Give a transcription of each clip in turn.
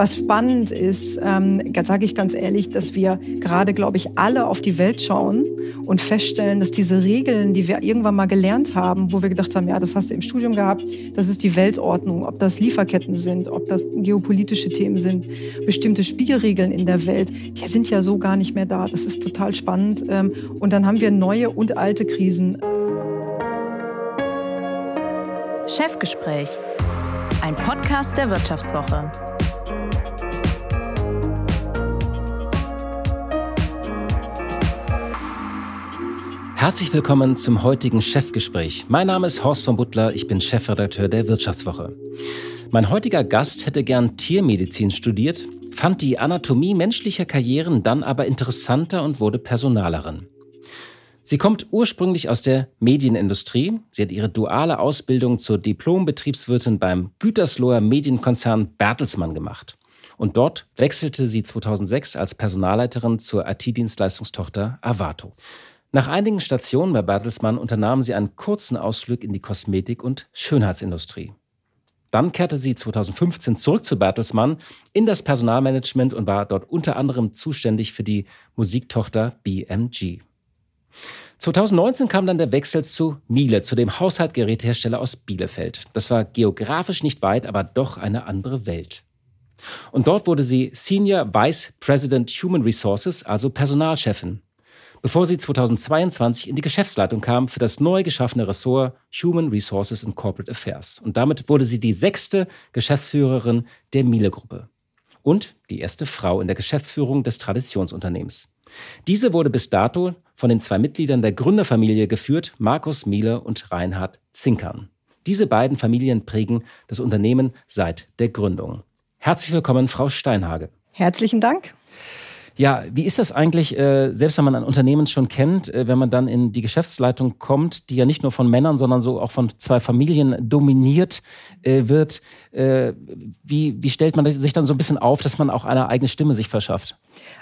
Was spannend ist, ähm, sage ich ganz ehrlich, dass wir gerade, glaube ich, alle auf die Welt schauen und feststellen, dass diese Regeln, die wir irgendwann mal gelernt haben, wo wir gedacht haben, ja, das hast du im Studium gehabt, das ist die Weltordnung, ob das Lieferketten sind, ob das geopolitische Themen sind, bestimmte Spielregeln in der Welt, die sind ja so gar nicht mehr da. Das ist total spannend. Ähm, und dann haben wir neue und alte Krisen. Chefgespräch, ein Podcast der Wirtschaftswoche. Herzlich willkommen zum heutigen Chefgespräch. Mein Name ist Horst von Butler, ich bin Chefredakteur der Wirtschaftswoche. Mein heutiger Gast hätte gern Tiermedizin studiert, fand die Anatomie menschlicher Karrieren dann aber interessanter und wurde Personalerin. Sie kommt ursprünglich aus der Medienindustrie. Sie hat ihre duale Ausbildung zur Diplombetriebswirtin beim Gütersloher Medienkonzern Bertelsmann gemacht. Und dort wechselte sie 2006 als Personalleiterin zur IT-Dienstleistungstochter Avato. Nach einigen Stationen bei Bertelsmann unternahm sie einen kurzen Ausflug in die Kosmetik- und Schönheitsindustrie. Dann kehrte sie 2015 zurück zu Bertelsmann in das Personalmanagement und war dort unter anderem zuständig für die Musiktochter BMG. 2019 kam dann der Wechsel zu Miele, zu dem Haushaltgerätehersteller aus Bielefeld. Das war geografisch nicht weit, aber doch eine andere Welt. Und dort wurde sie Senior Vice President Human Resources, also Personalchefin bevor sie 2022 in die Geschäftsleitung kam für das neu geschaffene Ressort Human Resources and Corporate Affairs. Und damit wurde sie die sechste Geschäftsführerin der Miele-Gruppe und die erste Frau in der Geschäftsführung des Traditionsunternehmens. Diese wurde bis dato von den zwei Mitgliedern der Gründerfamilie geführt, Markus Miele und Reinhard Zinkern. Diese beiden Familien prägen das Unternehmen seit der Gründung. Herzlich willkommen, Frau Steinhage. Herzlichen Dank. Ja, wie ist das eigentlich, äh, selbst wenn man ein Unternehmen schon kennt, äh, wenn man dann in die Geschäftsleitung kommt, die ja nicht nur von Männern, sondern so auch von zwei Familien dominiert äh, wird? Äh, wie, wie stellt man sich dann so ein bisschen auf, dass man auch eine eigene Stimme sich verschafft?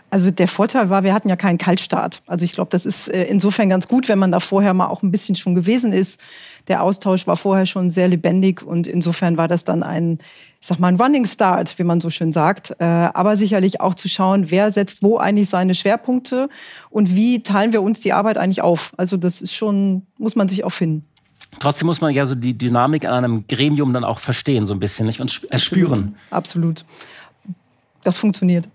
Also der Vorteil war, wir hatten ja keinen Kaltstart. Also ich glaube, das ist äh, insofern ganz gut, wenn man da vorher mal auch ein bisschen schon gewesen ist. Der Austausch war vorher schon sehr lebendig und insofern war das dann ein, ich sag mal, ein Running Start, wie man so schön sagt. Äh, aber sicherlich auch zu schauen, wer setzt wo eigentlich seine Schwerpunkte und wie teilen wir uns die Arbeit eigentlich auf. Also das ist schon, muss man sich auch finden. Trotzdem muss man ja so die Dynamik an einem Gremium dann auch verstehen, so ein bisschen nicht? und spüren. Absolut. Absolut. Das funktioniert.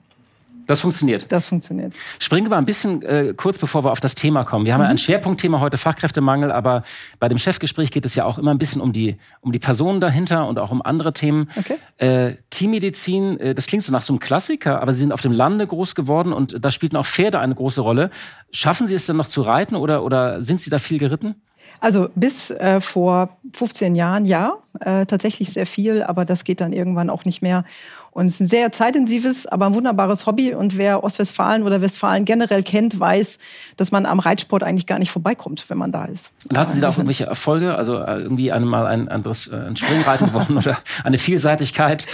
Das funktioniert. Das funktioniert. Springen wir ein bisschen äh, kurz, bevor wir auf das Thema kommen. Wir haben mhm. ja ein Schwerpunktthema heute, Fachkräftemangel, aber bei dem Chefgespräch geht es ja auch immer ein bisschen um die, um die Personen dahinter und auch um andere Themen. Okay. Äh, Teammedizin, äh, das klingt so nach so einem Klassiker, aber Sie sind auf dem Lande groß geworden und da spielten auch Pferde eine große Rolle. Schaffen Sie es dann noch zu reiten oder, oder sind Sie da viel geritten? Also bis äh, vor 15 Jahren ja, äh, tatsächlich sehr viel, aber das geht dann irgendwann auch nicht mehr. Und es ist ein sehr zeitintensives, aber ein wunderbares Hobby. Und wer Ostwestfalen oder Westfalen generell kennt, weiß, dass man am Reitsport eigentlich gar nicht vorbeikommt, wenn man da ist. Und hatten Sie da auch irgendwelche Erfolge? Also äh, irgendwie einmal ein anderes äh, ein Springreiten gewonnen oder eine Vielseitigkeit?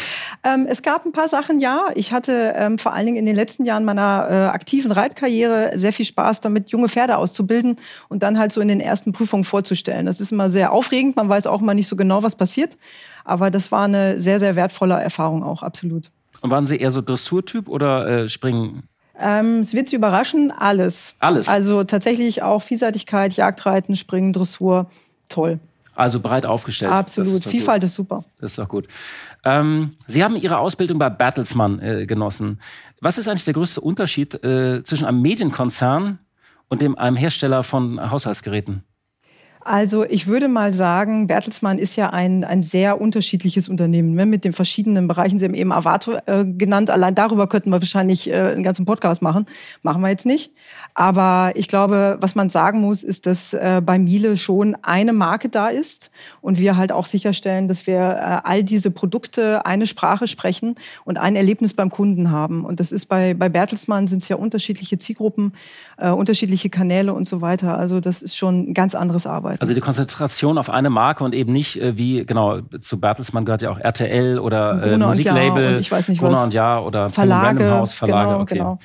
Ähm, es gab ein paar Sachen, ja. Ich hatte ähm, vor allen Dingen in den letzten Jahren meiner äh, aktiven Reitkarriere sehr viel Spaß damit, junge Pferde auszubilden und dann halt so in den ersten Prüfungen vorzustellen. Das ist immer sehr aufregend. Man weiß auch mal nicht so genau, was passiert. Aber das war eine sehr, sehr wertvolle Erfahrung auch, absolut. Und waren Sie eher so Dressurtyp oder äh, Springen? Ähm, es wird Sie überraschen, alles. Alles? Also tatsächlich auch Vielseitigkeit, Jagdreiten, Springen, Dressur, toll. Also breit aufgestellt. Absolut. Ist Vielfalt gut. ist super. Das ist doch gut. Ähm, Sie haben Ihre Ausbildung bei Bertelsmann äh, genossen. Was ist eigentlich der größte Unterschied äh, zwischen einem Medienkonzern und dem, einem Hersteller von Haushaltsgeräten? Also ich würde mal sagen, Bertelsmann ist ja ein, ein sehr unterschiedliches Unternehmen ne, mit den verschiedenen Bereichen. Sie haben eben Avato äh, genannt. Allein darüber könnten wir wahrscheinlich äh, einen ganzen Podcast machen. Machen wir jetzt nicht. Aber ich glaube, was man sagen muss, ist, dass äh, bei Miele schon eine Marke da ist und wir halt auch sicherstellen, dass wir äh, all diese Produkte eine Sprache sprechen und ein Erlebnis beim Kunden haben. Und das ist bei, bei Bertelsmann sind es ja unterschiedliche Zielgruppen, äh, unterschiedliche Kanäle und so weiter. Also das ist schon ein ganz anderes Arbeit. Also die Konzentration auf eine Marke und eben nicht äh, wie, genau, zu Bertelsmann gehört ja auch RTL oder äh, Musiklabel, und ich weiß nicht Gruner was. und Ja oder Verlage, Haus, Verlage, genau, okay. Genau.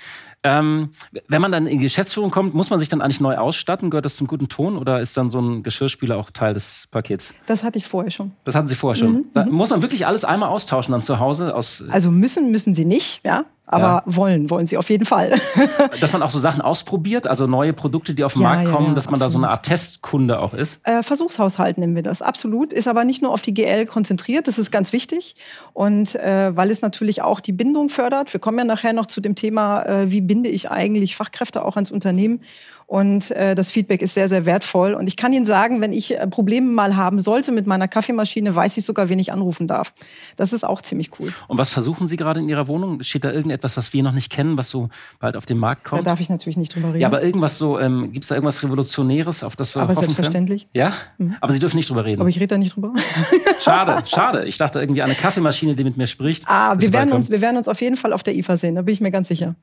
Ähm, wenn man dann in die Geschäftsführung kommt, muss man sich dann eigentlich neu ausstatten? Gehört das zum guten Ton oder ist dann so ein Geschirrspüler auch Teil des Pakets? Das hatte ich vorher schon. Das hatten Sie vorher schon. Mhm, da mhm. muss man wirklich alles einmal austauschen dann zu Hause? Aus also müssen, müssen Sie nicht, ja. Aber ja. wollen, wollen sie auf jeden Fall. dass man auch so Sachen ausprobiert, also neue Produkte, die auf den ja, Markt kommen, ja, dass man absolut. da so eine Art Testkunde auch ist? Äh, Versuchshaushalt nennen wir das, absolut. Ist aber nicht nur auf die GL konzentriert, das ist ganz wichtig. Und äh, weil es natürlich auch die Bindung fördert. Wir kommen ja nachher noch zu dem Thema, äh, wie binde ich eigentlich Fachkräfte auch ans Unternehmen. Und äh, das Feedback ist sehr, sehr wertvoll. Und ich kann Ihnen sagen, wenn ich äh, Probleme mal haben sollte mit meiner Kaffeemaschine, weiß ich sogar, wen ich anrufen darf. Das ist auch ziemlich cool. Und was versuchen Sie gerade in Ihrer Wohnung? Steht da irgendetwas, was wir noch nicht kennen, was so bald auf den Markt kommt? Da darf ich natürlich nicht drüber reden. Ja, aber irgendwas so, ähm, gibt es da irgendwas Revolutionäres, auf das wir aber hoffen selbstverständlich. Können? Ja? Mhm. Aber Sie dürfen nicht drüber reden. Aber ich rede da nicht drüber. schade, schade. Ich dachte irgendwie eine Kaffeemaschine, die mit mir spricht. Ah, wir werden, uns, wir werden uns auf jeden Fall auf der IFA sehen, da bin ich mir ganz sicher.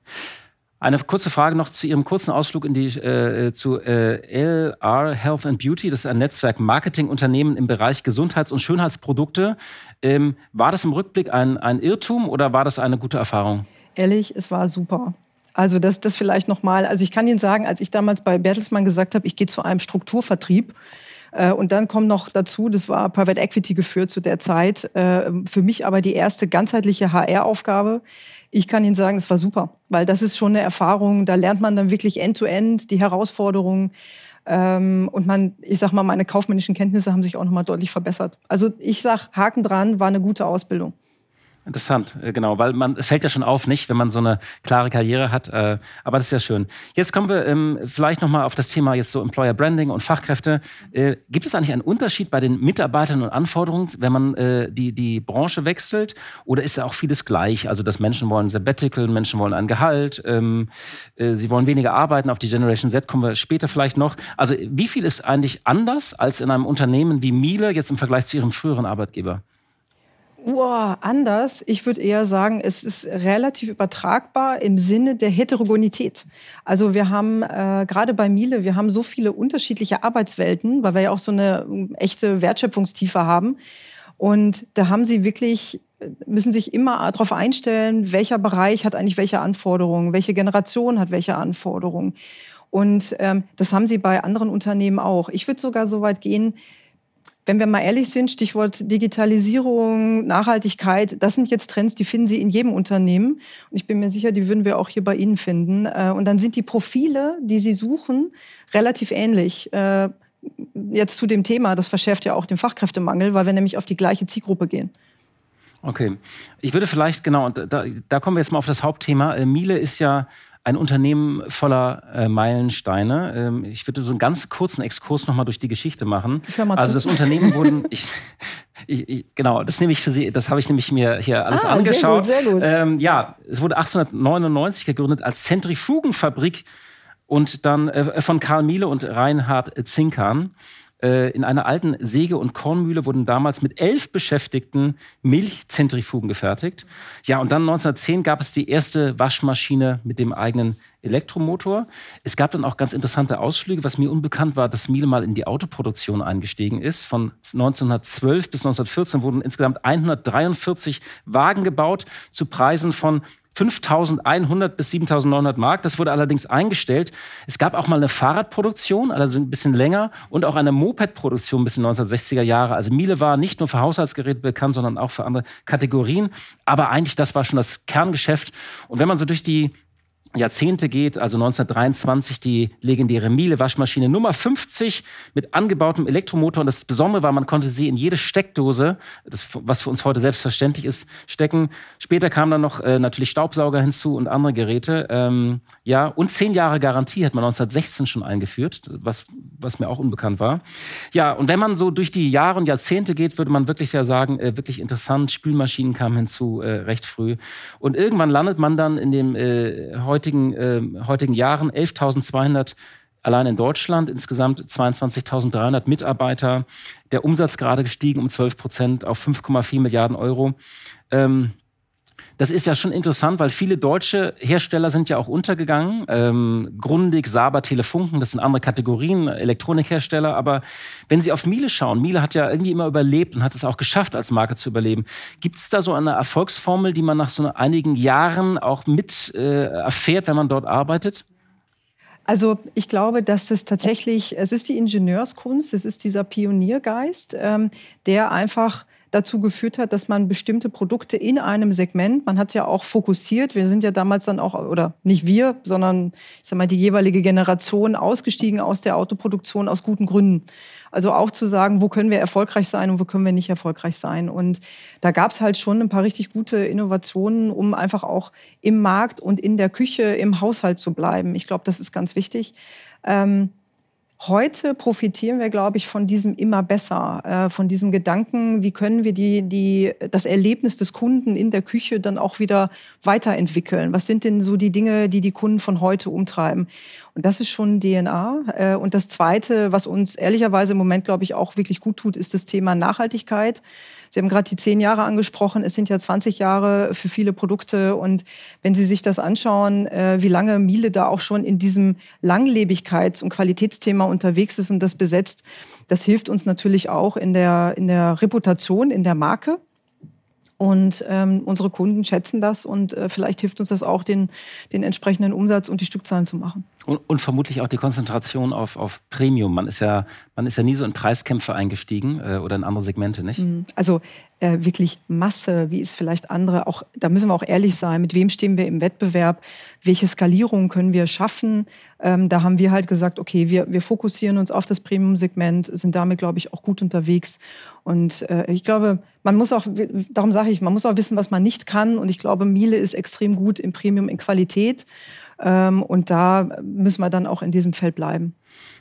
Eine kurze Frage noch zu Ihrem kurzen Ausflug in die, äh, zu äh, LR Health and Beauty. Das ist ein Netzwerk Marketingunternehmen im Bereich Gesundheits- und Schönheitsprodukte. Ähm, war das im Rückblick ein, ein Irrtum oder war das eine gute Erfahrung? Ehrlich, es war super. Also das, das vielleicht nochmal. Also ich kann Ihnen sagen, als ich damals bei Bertelsmann gesagt habe, ich gehe zu einem Strukturvertrieb, äh, und dann kommt noch dazu, das war Private Equity geführt zu der Zeit, äh, für mich aber die erste ganzheitliche HR-Aufgabe. Ich kann Ihnen sagen, es war super, weil das ist schon eine Erfahrung. Da lernt man dann wirklich end-to-end -end die Herausforderungen. Ähm, und man, ich sag mal, meine kaufmännischen Kenntnisse haben sich auch nochmal deutlich verbessert. Also ich sag, Haken dran, war eine gute Ausbildung. Interessant, äh, genau, weil man es fällt ja schon auf, nicht, wenn man so eine klare Karriere hat. Äh, aber das ist ja schön. Jetzt kommen wir ähm, vielleicht noch mal auf das Thema jetzt so Employer Branding und Fachkräfte. Äh, gibt es eigentlich einen Unterschied bei den Mitarbeitern und Anforderungen, wenn man äh, die die Branche wechselt, oder ist ja auch vieles gleich? Also, dass Menschen wollen Sabbatical, Menschen wollen ein Gehalt, ähm, äh, sie wollen weniger arbeiten. Auf die Generation Z kommen wir später vielleicht noch. Also, wie viel ist eigentlich anders als in einem Unternehmen wie Miele jetzt im Vergleich zu ihrem früheren Arbeitgeber? Uah, anders. Ich würde eher sagen, es ist relativ übertragbar im Sinne der Heterogenität. Also wir haben äh, gerade bei Miele, wir haben so viele unterschiedliche Arbeitswelten, weil wir ja auch so eine ähm, echte Wertschöpfungstiefe haben. Und da haben sie wirklich müssen sich immer darauf einstellen, welcher Bereich hat eigentlich welche Anforderungen, welche Generation hat welche Anforderungen. Und ähm, das haben sie bei anderen Unternehmen auch. Ich würde sogar so weit gehen, wenn wir mal ehrlich sind, Stichwort Digitalisierung, Nachhaltigkeit, das sind jetzt Trends, die finden Sie in jedem Unternehmen. Und ich bin mir sicher, die würden wir auch hier bei Ihnen finden. Äh, und dann sind die Profile, die Sie suchen, relativ ähnlich. Äh, jetzt zu dem Thema, das verschärft ja auch den Fachkräftemangel, weil wir nämlich auf die gleiche Zielgruppe gehen. Okay. Ich würde vielleicht, genau, da, da kommen wir jetzt mal auf das Hauptthema. Äh, Miele ist ja ein Unternehmen voller äh, Meilensteine. Ähm, ich würde so einen ganz kurzen Exkurs nochmal durch die Geschichte machen. Ich mal also das Unternehmen wurden, ich, ich, ich, genau, das nehme ich für Sie, das habe ich nämlich mir hier alles ah, angeschaut. Sehr gut, sehr gut. Ähm, ja, es wurde 1899 gegründet als Zentrifugenfabrik und dann äh, von Karl Miele und Reinhard Zinkern. Äh, in einer alten Säge- und Kornmühle wurden damals mit elf Beschäftigten Milchzentrifugen gefertigt. Ja, und dann 1910 gab es die erste Waschmaschine mit dem eigenen Elektromotor. Es gab dann auch ganz interessante Ausflüge. Was mir unbekannt war, dass Miele mal in die Autoproduktion eingestiegen ist. Von 1912 bis 1914 wurden insgesamt 143 Wagen gebaut zu Preisen von 5.100 bis 7.900 Mark. Das wurde allerdings eingestellt. Es gab auch mal eine Fahrradproduktion, also ein bisschen länger, und auch eine Mopedproduktion bis in 1960er Jahre. Also Miele war nicht nur für Haushaltsgeräte bekannt, sondern auch für andere Kategorien. Aber eigentlich, das war schon das Kerngeschäft. Und wenn man so durch die Jahrzehnte geht, also 1923 die legendäre Miele-Waschmaschine Nummer 50 mit angebautem Elektromotor. Und das Besondere war, man konnte sie in jede Steckdose, das, was für uns heute selbstverständlich ist, stecken. Später kamen dann noch äh, natürlich Staubsauger hinzu und andere Geräte. Ähm, ja, und zehn Jahre Garantie hat man 1916 schon eingeführt, was, was mir auch unbekannt war. Ja, und wenn man so durch die Jahre und Jahrzehnte geht, würde man wirklich ja sagen, äh, wirklich interessant. Spülmaschinen kamen hinzu äh, recht früh. Und irgendwann landet man dann in dem äh, heute heutigen, äh, heutigen Jahren 11.200 allein in Deutschland, insgesamt 22.300 Mitarbeiter. Der Umsatz gerade gestiegen um 12 Prozent auf 5,4 Milliarden Euro. Ähm, Das ist ja schon interessant, weil viele deutsche Hersteller sind ja auch untergegangen. Ähm, Grundig, Saber, Telefunken, das sind andere Kategorien, Elektronikhersteller. Aber wenn Sie auf Miele schauen, Miele hat ja irgendwie immer überlebt und hat es auch geschafft, als Marke zu überleben. Gibt es da so eine Erfolgsformel, die man nach so einigen Jahren auch mit äh, erfährt, wenn man dort arbeitet? Also ich glaube, dass das tatsächlich, es ist die Ingenieurskunst, es ist dieser Pioniergeist, ähm, der einfach dazu geführt hat, dass man bestimmte Produkte in einem Segment, man hat ja auch fokussiert, wir sind ja damals dann auch, oder nicht wir, sondern ich sag mal die jeweilige Generation ausgestiegen aus der Autoproduktion aus guten Gründen. Also auch zu sagen, wo können wir erfolgreich sein und wo können wir nicht erfolgreich sein. Und da gab es halt schon ein paar richtig gute Innovationen, um einfach auch im Markt und in der Küche, im Haushalt zu bleiben. Ich glaube, das ist ganz wichtig. Ähm, Heute profitieren wir, glaube ich, von diesem immer besser, äh, von diesem Gedanken, wie können wir die, die, das Erlebnis des Kunden in der Küche dann auch wieder weiterentwickeln? Was sind denn so die Dinge, die die Kunden von heute umtreiben? Und das ist schon DNA. Äh, und das Zweite, was uns ehrlicherweise im Moment, glaube ich, auch wirklich gut tut, ist das Thema Nachhaltigkeit. Sie haben gerade die zehn Jahre angesprochen. Es sind ja 20 Jahre für viele Produkte. Und wenn Sie sich das anschauen, äh, wie lange Miele da auch schon in diesem Langlebigkeits- und Qualitätsthema unterwegs ist und das besetzt, das hilft uns natürlich auch in der, in der Reputation, in der Marke. Und ähm, unsere Kunden schätzen das und äh, vielleicht hilft uns das auch, den, den entsprechenden Umsatz und die Stückzahlen zu machen. Und, und, vermutlich auch die Konzentration auf, auf Premium. Man ist, ja, man ist ja nie so in Preiskämpfe eingestiegen äh, oder in andere Segmente, nicht? Mhm. Also äh, wirklich Masse, wie es vielleicht andere auch, da müssen wir auch ehrlich sein, mit wem stehen wir im Wettbewerb, welche Skalierung können wir schaffen. Ähm, da haben wir halt gesagt, okay, wir, wir fokussieren uns auf das Premium-Segment, sind damit, glaube ich, auch gut unterwegs und äh, ich glaube, man muss auch, darum sage ich, man muss auch wissen, was man nicht kann. Und ich glaube, Miele ist extrem gut im Premium in Qualität. Ähm, und da müssen wir dann auch in diesem Feld bleiben.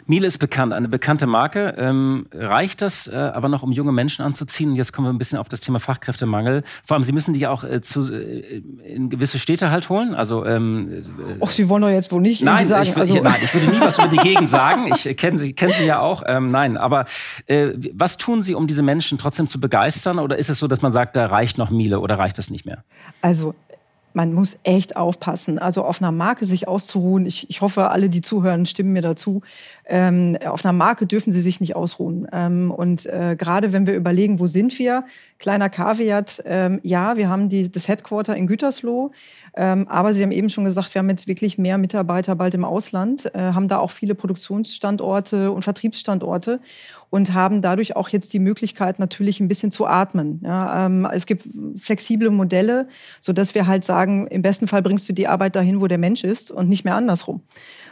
Miele ist bekannt, eine bekannte Marke. Ähm, reicht das äh, aber noch, um junge Menschen anzuziehen? Und jetzt kommen wir ein bisschen auf das Thema Fachkräftemangel. Vor allem, Sie müssen die ja auch äh, zu, äh, in gewisse Städte halt holen. Also, ähm, Ach, Sie wollen doch jetzt wohl nicht nein, sagen. Ich, also. ich, nein, ich würde nie was über die Gegend sagen. Ich kenne Sie, kenn Sie ja auch. Ähm, nein, aber äh, was tun Sie, um diese Menschen trotzdem zu begeistern? Oder ist es so, dass man sagt, da reicht noch Miele oder reicht das nicht mehr? Also man muss echt aufpassen. Also auf einer Marke sich auszuruhen, ich, ich hoffe, alle, die zuhören, stimmen mir dazu. Ähm, auf einer Marke dürfen sie sich nicht ausruhen. Ähm, und äh, gerade wenn wir überlegen, wo sind wir, kleiner Kaviat, ähm, ja, wir haben die, das Headquarter in Gütersloh, ähm, aber Sie haben eben schon gesagt, wir haben jetzt wirklich mehr Mitarbeiter bald im Ausland, äh, haben da auch viele Produktionsstandorte und Vertriebsstandorte und haben dadurch auch jetzt die Möglichkeit, natürlich ein bisschen zu atmen. Ja, ähm, es gibt flexible Modelle, so dass wir halt sagen, im besten Fall bringst du die Arbeit dahin, wo der Mensch ist und nicht mehr andersrum.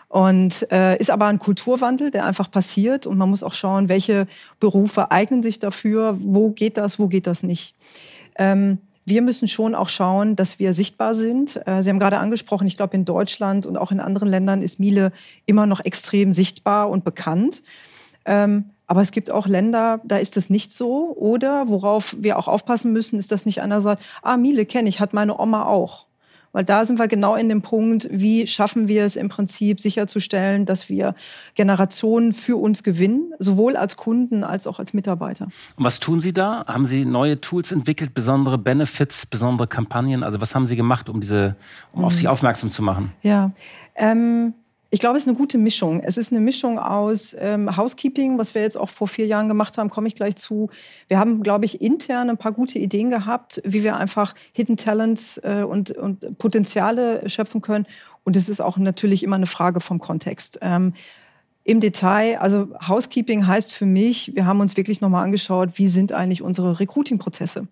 Und äh, ist aber ein Kulturwandel, der einfach passiert und man muss auch schauen, welche Berufe eignen sich dafür, wo geht das, wo geht das nicht. Ähm, wir müssen schon auch schauen, dass wir sichtbar sind. Äh, Sie haben gerade angesprochen, ich glaube, in Deutschland und auch in anderen Ländern ist Miele immer noch extrem sichtbar und bekannt. Aber es gibt auch Länder, da ist das nicht so. Oder worauf wir auch aufpassen müssen, ist, dass nicht einer sagt, ah, Miele kenne ich, hat meine Oma auch. Weil da sind wir genau in dem Punkt, wie schaffen wir es im Prinzip sicherzustellen, dass wir Generationen für uns gewinnen, sowohl als Kunden als auch als Mitarbeiter. Und was tun Sie da? Haben Sie neue Tools entwickelt, besondere Benefits, besondere Kampagnen? Also was haben Sie gemacht, um diese, um auf mhm. sich aufmerksam zu machen? Ja, ähm, ich glaube, es ist eine gute Mischung. Es ist eine Mischung aus ähm, Housekeeping, was wir jetzt auch vor vier Jahren gemacht haben, komme ich gleich zu. Wir haben, glaube ich, intern ein paar gute Ideen gehabt, wie wir einfach Hidden Talents äh, und, und Potenziale schöpfen können. Und es ist auch natürlich immer eine Frage vom Kontext. Ähm, im Detail, also Housekeeping heißt für mich, wir haben uns wirklich nochmal angeschaut, wie sind eigentlich unsere Recruiting-Prozesse?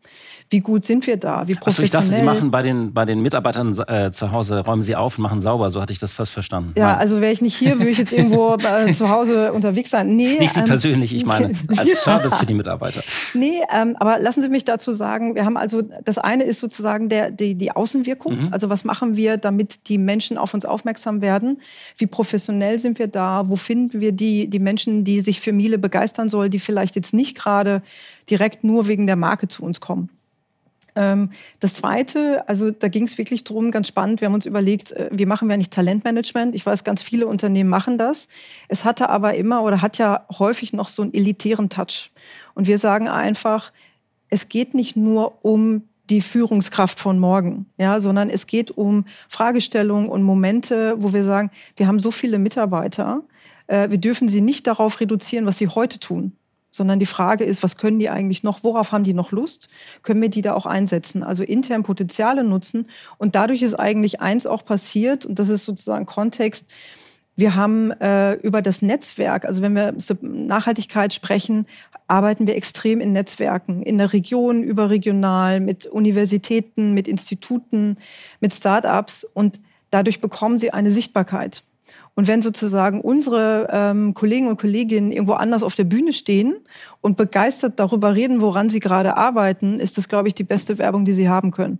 Wie gut sind wir da? Wie professionell? Achso, ich dachte, Sie machen bei den, bei den Mitarbeitern äh, zu Hause, räumen Sie auf und machen sauber. So hatte ich das fast verstanden. Ja, Nein. also wäre ich nicht hier, würde ich jetzt irgendwo äh, zu Hause unterwegs sein. Nee, nicht Sie ähm, persönlich, ich meine, als Service für die Mitarbeiter. Nee, ähm, aber lassen Sie mich dazu sagen, wir haben also, das eine ist sozusagen der, die, die Außenwirkung. Mhm. Also was machen wir, damit die Menschen auf uns aufmerksam werden? Wie professionell sind wir da? Wo finden wir die, die Menschen, die sich für Miele begeistern sollen, die vielleicht jetzt nicht gerade direkt nur wegen der Marke zu uns kommen? Ähm, das Zweite, also da ging es wirklich drum, ganz spannend, wir haben uns überlegt, äh, wie machen wir nicht Talentmanagement? Ich weiß, ganz viele Unternehmen machen das. Es hatte aber immer oder hat ja häufig noch so einen elitären Touch. Und wir sagen einfach, es geht nicht nur um die Führungskraft von morgen, ja, sondern es geht um Fragestellungen und Momente, wo wir sagen, wir haben so viele Mitarbeiter, äh, wir dürfen sie nicht darauf reduzieren, was sie heute tun, sondern die Frage ist, was können die eigentlich noch, worauf haben die noch Lust, können wir die da auch einsetzen, also intern Potenziale nutzen? Und dadurch ist eigentlich eins auch passiert und das ist sozusagen Kontext, wir haben äh, über das Netzwerk, also wenn wir Nachhaltigkeit sprechen, arbeiten wir extrem in Netzwerken, in der Region, überregional, mit Universitäten, mit Instituten, mit Start-ups. Und dadurch bekommen sie eine Sichtbarkeit. Und wenn sozusagen unsere ähm, Kollegen und Kolleginnen irgendwo anders auf der Bühne stehen und begeistert darüber reden, woran sie gerade arbeiten, ist das, glaube ich, die beste Werbung, die sie haben können.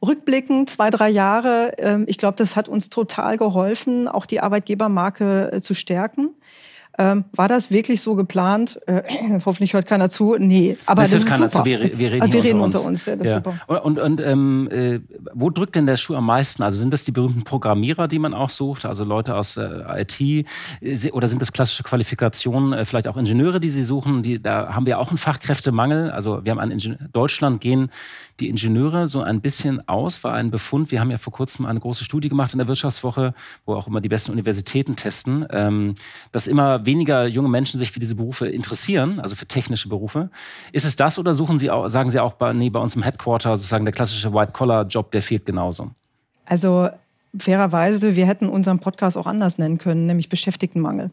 Rückblicken, zwei, drei Jahre, ähm, ich glaube, das hat uns total geholfen, auch die Arbeitgebermarke äh, zu stärken. Ähm, war das wirklich so geplant? Äh, hoffentlich hört keiner zu. Nee, aber das, das ist keiner super. Zu. Wir, wir reden, also wir reden unter, unter uns. Ja, das ja. ist super. Und, und, ähm, äh, wo drückt denn der Schuh am meisten? Also sind das die berühmten Programmierer, die man auch sucht, also Leute aus äh, IT, oder sind das klassische Qualifikationen, äh, vielleicht auch Ingenieure, die Sie suchen? Die, da haben wir auch einen Fachkräftemangel. Also wir haben an Deutschland gehen die Ingenieure so ein bisschen aus, war ein Befund. Wir haben ja vor kurzem eine große Studie gemacht in der Wirtschaftswoche, wo auch immer die besten Universitäten testen, ähm, dass immer weniger junge Menschen sich für diese Berufe interessieren, also für technische Berufe. Ist es das oder suchen Sie auch, sagen Sie auch, bei, nee, bei uns im Headquarter sozusagen der klassische White-Collar-Job, der fehlt genauso? Also fairerweise, wir hätten unseren Podcast auch anders nennen können, nämlich Beschäftigtenmangel.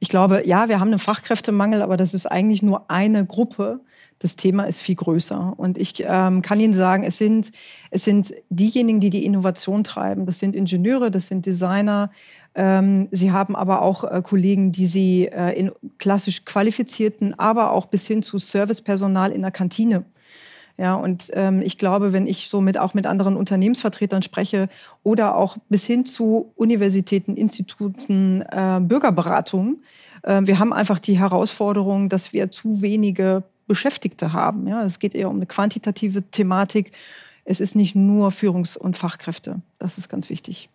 Ich glaube, ja, wir haben einen Fachkräftemangel, aber das ist eigentlich nur eine Gruppe das Thema ist viel größer. Und ich ähm, kann Ihnen sagen, es sind, es sind diejenigen, die die Innovation treiben. Das sind Ingenieure, das sind Designer. Ähm, Sie haben aber auch äh, Kollegen, die Sie äh, in klassisch qualifizierten, aber auch bis hin zu Servicepersonal in der Kantine. Ja, und ähm, ich glaube, wenn ich so mit, auch mit anderen Unternehmensvertretern spreche oder auch bis hin zu Universitäten, Instituten, äh, Bürgerberatungen, äh, wir haben einfach die Herausforderung, dass wir zu wenige Beschäftigte haben. Ja, es geht eher um eine quantitative Thematik. Es ist nicht nur Führungs- und Fachkräfte. Das ist ganz wichtig.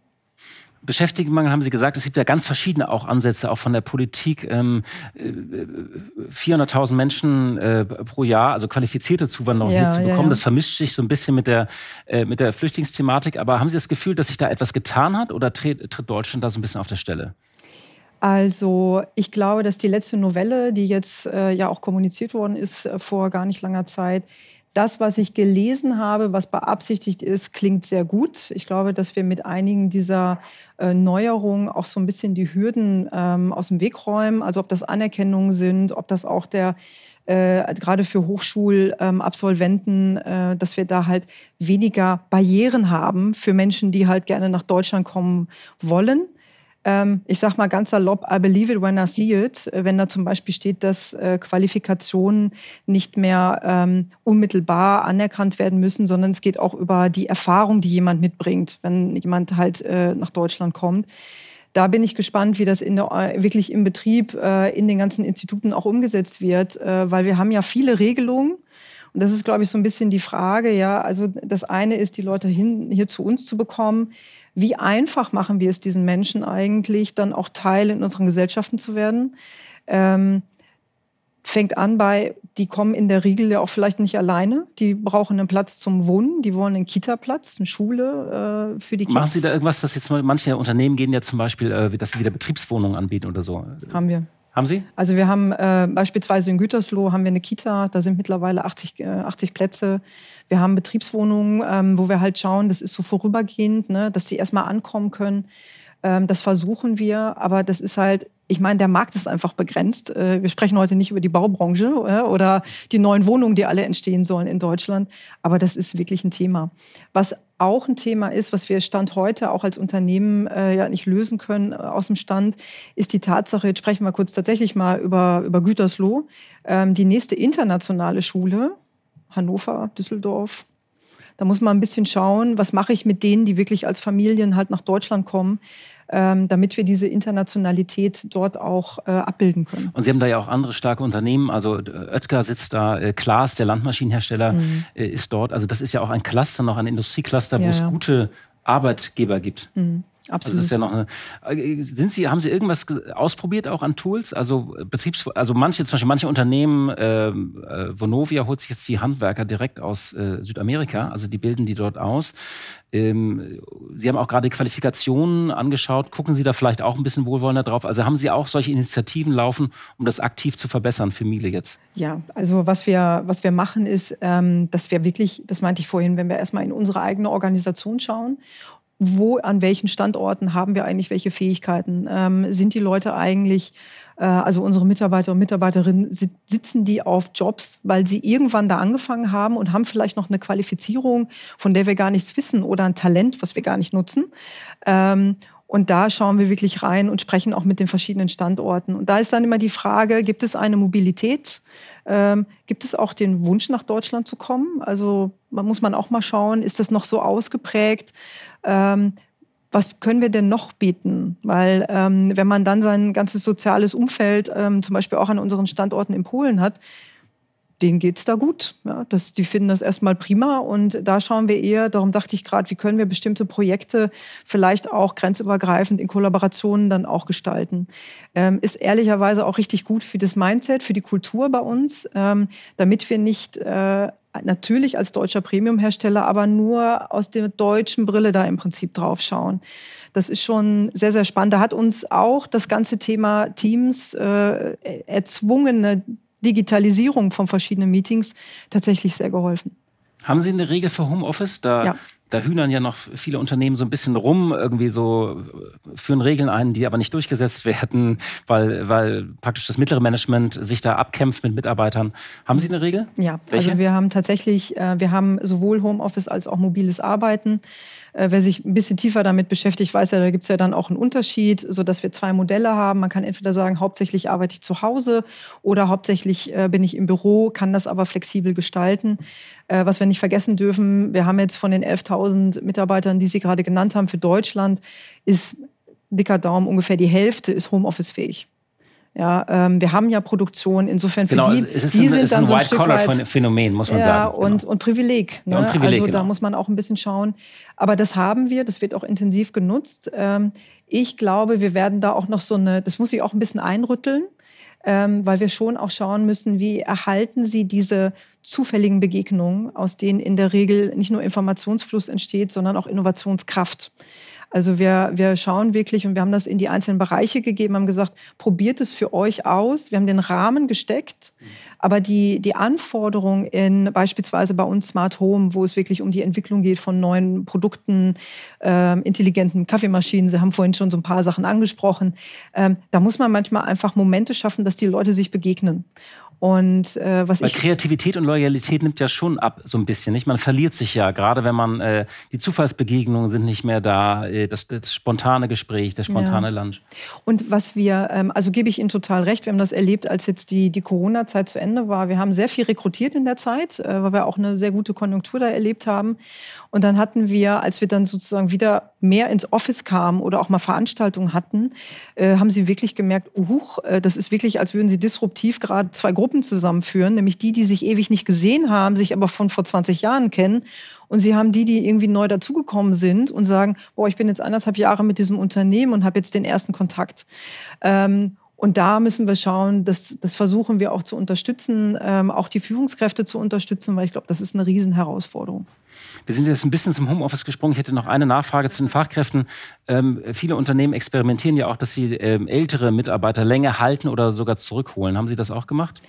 Beschäftigtenmangel haben Sie gesagt, es gibt ja ganz verschiedene auch Ansätze, auch von der Politik. Ähm, 400.000 äh, Menschen äh, pro Jahr, also qualifizierte Zuwanderung ja, hinzubekommen. Ja, ja. Das vermischt sich so ein bisschen mit der, äh, mit der Flüchtlingsthematik. Aber haben Sie das Gefühl, dass sich da etwas getan hat oder tritt, tritt Deutschland da so ein bisschen auf der Stelle? Also ich glaube, dass die letzte Novelle, die jetzt äh, ja auch kommuniziert worden ist äh, vor gar nicht langer Zeit, das, was ich gelesen habe, was beabsichtigt ist, klingt sehr gut. Ich glaube, dass wir mit einigen dieser äh, Neuerungen auch so ein bisschen die Hürden ähm, aus dem Weg räumen. Also ob das Anerkennungen sind, ob das auch der äh, gerade für Hochschulabsolventen, äh, dass wir da halt weniger Barrieren haben für Menschen, die halt gerne nach Deutschland kommen wollen ähm, ich sage mal ganz salopp, I believe it when I see it. Äh, wenn da zum Beispiel steht, dass äh, Qualifikationen nicht mehr ähm, unmittelbar anerkannt werden müssen, sondern es geht auch über die Erfahrung, die jemand mitbringt, wenn jemand halt äh, nach Deutschland kommt. Da bin ich gespannt, wie das in der, äh, wirklich im Betrieb äh, in den ganzen Instituten auch umgesetzt wird, äh, weil wir haben ja viele Regelungen. Und das ist, glaube ich, so ein bisschen die Frage, ja. Also das eine ist, die Leute hin, hier zu uns zu bekommen wie einfach machen wir es diesen Menschen eigentlich, dann auch Teil in unseren Gesellschaften zu werden? Ähm, fängt an bei, die kommen in der Regel ja auch vielleicht nicht alleine. Die brauchen einen Platz zum Wohnen, die wollen einen Kita-Platz, eine Schule äh, für die Kids. Machen Sie da irgendwas, dass jetzt mal, manche Unternehmen gehen ja zum Beispiel, äh, dass sie wieder Betriebswohnungen anbieten oder so? Haben wir. Haben Sie? Also wir haben äh, beispielsweise in Gütersloh haben wir eine Kita, da sind mittlerweile 80, äh, 80 Plätze. Wir haben Betriebswohnungen, ähm, wo wir halt schauen, das ist so vorübergehend, ne, dass die erstmal ankommen können. Ähm, das versuchen wir, aber das ist halt ich meine, der Markt ist einfach begrenzt. Äh, wir sprechen heute nicht über die Baubranche oder die neuen Wohnungen, die alle entstehen sollen in Deutschland. Aber das ist wirklich ein Thema. Was auch ein Thema ist, was wir Stand heute auch als Unternehmen äh, ja nicht lösen können äh, aus dem Stand, ist die Tatsache, jetzt sprechen wir kurz tatsächlich mal über, über Gütersloh, ähm, die nächste internationale Schule, Hannover, Düsseldorf, da muss man ein bisschen schauen, was mache ich mit denen, die wirklich als Familien halt nach Deutschland kommen ähm, damit wir diese Internationalität dort auch äh, abbilden können. Und Sie haben da ja auch andere starke Unternehmen. Also äh, Oetker sitzt da, äh, Klaas, der Landmaschinenhersteller, mhm. äh, ist dort. Also das ist ja auch ein Cluster, noch ein Industriecluster, wo ja, es ja. gute Arbeitgeber gibt. Mhm. Absolut. Also das ist ja noch eine, äh, sind Sie, haben Sie irgendwas ausprobiert auch an Tools? Also Betriebs, also manche, zum Beispiel manche Unternehmen, ähm, äh, Vonovia holt sich jetzt die Handwerker direkt aus äh, Südamerika, also die bilden die dort aus. Ähm, Sie haben auch gerade Qualifikationen angeschaut. Gucken Sie da vielleicht auch ein bisschen wohlwollender drauf? Also haben Sie auch solche Initiativen laufen, um das aktiv zu verbessern für Miele jetzt? Ja, also was wir, was wir machen ist, ähm, dass wir wirklich, das meinte ich vorhin, wenn wir erstmal in unsere eigene Organisation schauen wo, an welchen Standorten haben wir eigentlich welche Fähigkeiten? Ähm, sind die Leute eigentlich, äh, also unsere Mitarbeiter und Mitarbeiterinnen, sitzen die auf Jobs, weil sie irgendwann da angefangen haben und haben vielleicht noch eine Qualifizierung, von der wir gar nichts wissen oder ein Talent, was wir gar nicht nutzen? Ähm, und da schauen wir wirklich rein und sprechen auch mit den verschiedenen Standorten. Und da ist dann immer die Frage, gibt es eine Mobilität? Ähm, gibt es auch den Wunsch, nach Deutschland zu kommen? Also man muss man auch mal schauen, ist das noch so ausgeprägt? Ähm, was können wir denn noch bieten? Weil ähm, wenn man dann sein ganzes soziales Umfeld, ähm, zum Beispiel auch an unseren Standorten in Polen hat, denen geht's da gut. Ja, das, die finden das erstmal prima und da schauen wir eher, darum dachte ich gerade, wie können wir bestimmte Projekte vielleicht auch grenzübergreifend in Kollaborationen dann auch gestalten. Ähm, ist ehrlicherweise auch richtig gut für das Mindset, für die Kultur bei uns, ähm, damit wir nicht äh, natürlich als deutscher Premium-Hersteller, aber nur aus der deutschen Brille da im Prinzip drauf schauen. Das ist schon sehr, sehr spannend. Da hat uns auch das ganze Thema Teams, äh, erzwungene Digitalisierung von verschiedenen Meetings tatsächlich sehr geholfen. Haben Sie eine Regel für Homeoffice? Da ja da hühnern ja noch viele Unternehmen so ein bisschen rum, irgendwie so führen Regeln ein, die aber nicht durchgesetzt werden, weil, weil praktisch das mittlere Management sich da abkämpft mit Mitarbeitern. Haben Sie eine Regel? Ja, Welche? also wir haben tatsächlich, äh, wir haben sowohl Homeoffice als auch mobiles Arbeiten. Äh, wer sich ein bisschen tiefer damit beschäftigt, weiß ja, da gibt es ja dann auch einen Unterschied, so dass wir zwei Modelle haben. Man kann entweder sagen, hauptsächlich arbeite ich zu Hause oder hauptsächlich äh, bin ich im Büro, kann das aber flexibel gestalten. Äh, was wir nicht vergessen dürfen, wir haben jetzt von den 11.000 Mitarbeitern, die Sie gerade genannt haben, für Deutschland ist dicker Daumen ungefähr die Hälfte ist Homeoffice-fähig. Ja, ähm, wir haben ja Produktion, insofern für genau, die, es ist die ein, sind es ist ein so ein White-Collar-Phänomen, muss man ja, sagen. Genau. Und, und Privileg. Ne? Ja, und Privileg also genau. da muss man auch ein bisschen schauen. Aber das haben wir, das wird auch intensiv genutzt. Ähm, ich glaube, wir werden da auch noch so eine, das muss ich auch ein bisschen einrütteln, ähm, weil wir schon auch schauen müssen, wie erhalten Sie diese zufälligen Begegnungen, aus denen in der Regel nicht nur Informationsfluss entsteht, sondern auch Innovationskraft. Also wir, wir schauen wirklich und wir haben das in die einzelnen Bereiche gegeben, haben gesagt, probiert es für euch aus. Wir haben den Rahmen gesteckt, aber die, die Anforderungen in beispielsweise bei uns Smart Home, wo es wirklich um die Entwicklung geht von neuen Produkten, äh, intelligenten Kaffeemaschinen, Sie haben vorhin schon so ein paar Sachen angesprochen, ähm, da muss man manchmal einfach Momente schaffen, dass die Leute sich begegnen. Und äh, was Weil ich Kreativität und Loyalität nimmt ja schon ab, so ein bisschen. Nicht? Man verliert sich ja, gerade wenn man äh, die Zufallsbegegnungen sind nicht mehr da, äh, das, das spontane Gespräch, das spontane ja. Lunch. Und was wir, ähm, also gebe ich Ihnen total recht, wir haben das erlebt, als jetzt die, die Corona-Zeit zu Ende war. Wir haben sehr viel rekrutiert in der Zeit, äh, weil wir auch eine sehr gute Konjunktur da erlebt haben. Und dann hatten wir, als wir dann sozusagen wieder mehr ins Office kamen oder auch mal Veranstaltungen hatten, äh, haben sie wirklich gemerkt, huch, äh, das ist wirklich, als würden sie disruptiv gerade zwei Gruppen zusammenführen, nämlich die, die sich ewig nicht gesehen haben, sich aber von vor 20 Jahren kennen. Und sie haben die, die irgendwie neu dazugekommen sind und sagen, boah, ich bin jetzt anderthalb Jahre mit diesem Unternehmen und habe jetzt den ersten Kontakt. Ähm, und da müssen wir schauen, das, das versuchen wir auch zu unterstützen, ähm, auch die Führungskräfte zu unterstützen, weil ich glaube, das ist eine Riesenherausforderung. Wir sind jetzt ein bisschen zum Homeoffice gesprungen. Ich hätte noch eine Nachfrage zu den Fachkräften. Ähm, viele Unternehmen experimentieren ja auch, dass sie ähm, ältere Mitarbeiter länger halten oder sogar zurückholen. Haben Sie das auch gemacht?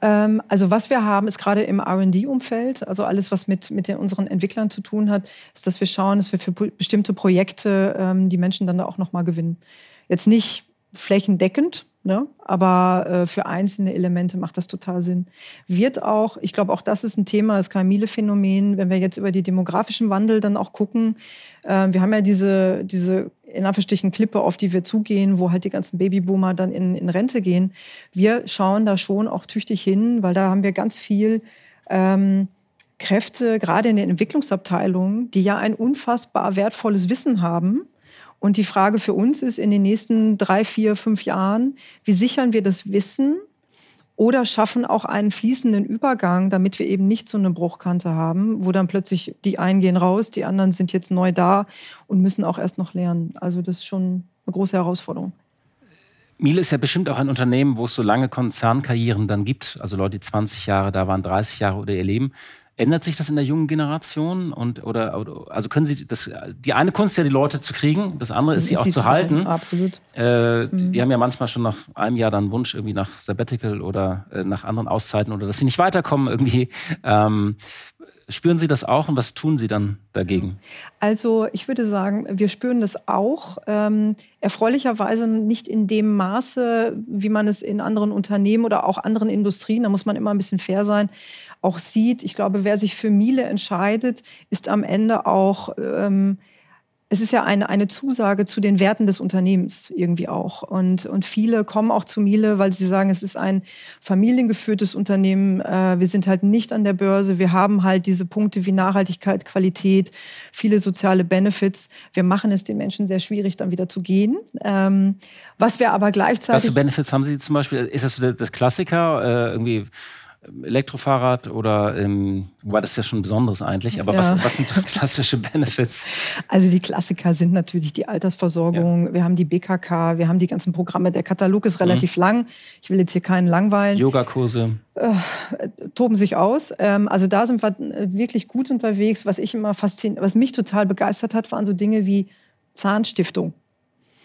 Ähm, also was wir haben, ist gerade im RD-Umfeld, also alles, was mit, mit den, unseren Entwicklern zu tun hat, ist, dass wir schauen, dass wir für bestimmte Projekte ähm, die Menschen dann da auch nochmal gewinnen. Jetzt nicht flächendeckend, Ne? Aber äh, für einzelne Elemente macht das total Sinn. Wird auch, ich glaube, auch das ist ein Thema, das Kamile-Phänomen, wenn wir jetzt über die demografischen Wandel dann auch gucken. Äh, wir haben ja diese, diese in Anführungsstrichen Klippe, auf die wir zugehen, wo halt die ganzen Babyboomer dann in, in Rente gehen. Wir schauen da schon auch tüchtig hin, weil da haben wir ganz viel ähm, Kräfte, gerade in den Entwicklungsabteilungen, die ja ein unfassbar wertvolles Wissen haben und die Frage für uns ist in den nächsten drei, vier, fünf Jahren, wie sichern wir das Wissen oder schaffen auch einen fließenden Übergang, damit wir eben nicht so eine Bruchkante haben, wo dann plötzlich die einen gehen raus, die anderen sind jetzt neu da und müssen auch erst noch lernen. Also das ist schon eine große Herausforderung. Miele ist ja bestimmt auch ein Unternehmen, wo es so lange Konzernkarrieren dann gibt. Also Leute, die 20 Jahre da waren, 30 Jahre oder ihr Leben. Ändert sich das in der jungen Generation? Und, oder, oder, also können Sie das, die eine Kunst ist ja, die Leute zu kriegen, das andere ist, ist sie auch zu halten. halten. Absolut. Äh, mhm. die, die, haben ja manchmal schon nach einem Jahr dann Wunsch irgendwie nach Sabbatical oder äh, nach anderen Auszeiten oder dass sie nicht weiterkommen irgendwie. Ähm, Spüren Sie das auch und was tun Sie dann dagegen? Also ich würde sagen, wir spüren das auch. Ähm, erfreulicherweise nicht in dem Maße, wie man es in anderen Unternehmen oder auch anderen Industrien, da muss man immer ein bisschen fair sein, auch sieht. Ich glaube, wer sich für Miele entscheidet, ist am Ende auch, ähm, es ist ja eine, eine Zusage zu den Werten des Unternehmens irgendwie auch. Und, und viele kommen auch zu Miele, weil sie sagen, es ist ein familiengeführtes Unternehmen. Äh, wir sind halt nicht an der Börse. Wir haben halt diese Punkte wie Nachhaltigkeit, Qualität, viele soziale Benefits. Wir machen es den Menschen sehr schwierig, dann wieder zu gehen. Ähm, was wir aber gleichzeitig. Was für Benefits haben Sie zum Beispiel? Ist das das Klassiker? Äh, irgendwie Elektrofahrrad oder, ähm, wobei das ist ja schon Besonderes eigentlich, aber ja. was, was, sind so klassische Benefits? Also die Klassiker sind natürlich die Altersversorgung, ja. wir haben die BKK, wir haben die ganzen Programme, der Katalog ist relativ mhm. lang, ich will jetzt hier keinen langweilen. Yogakurse. Äh, toben sich aus. Ähm, also da sind wir wirklich gut unterwegs. Was ich immer fasziniert, was mich total begeistert hat, waren so Dinge wie Zahnstiftung.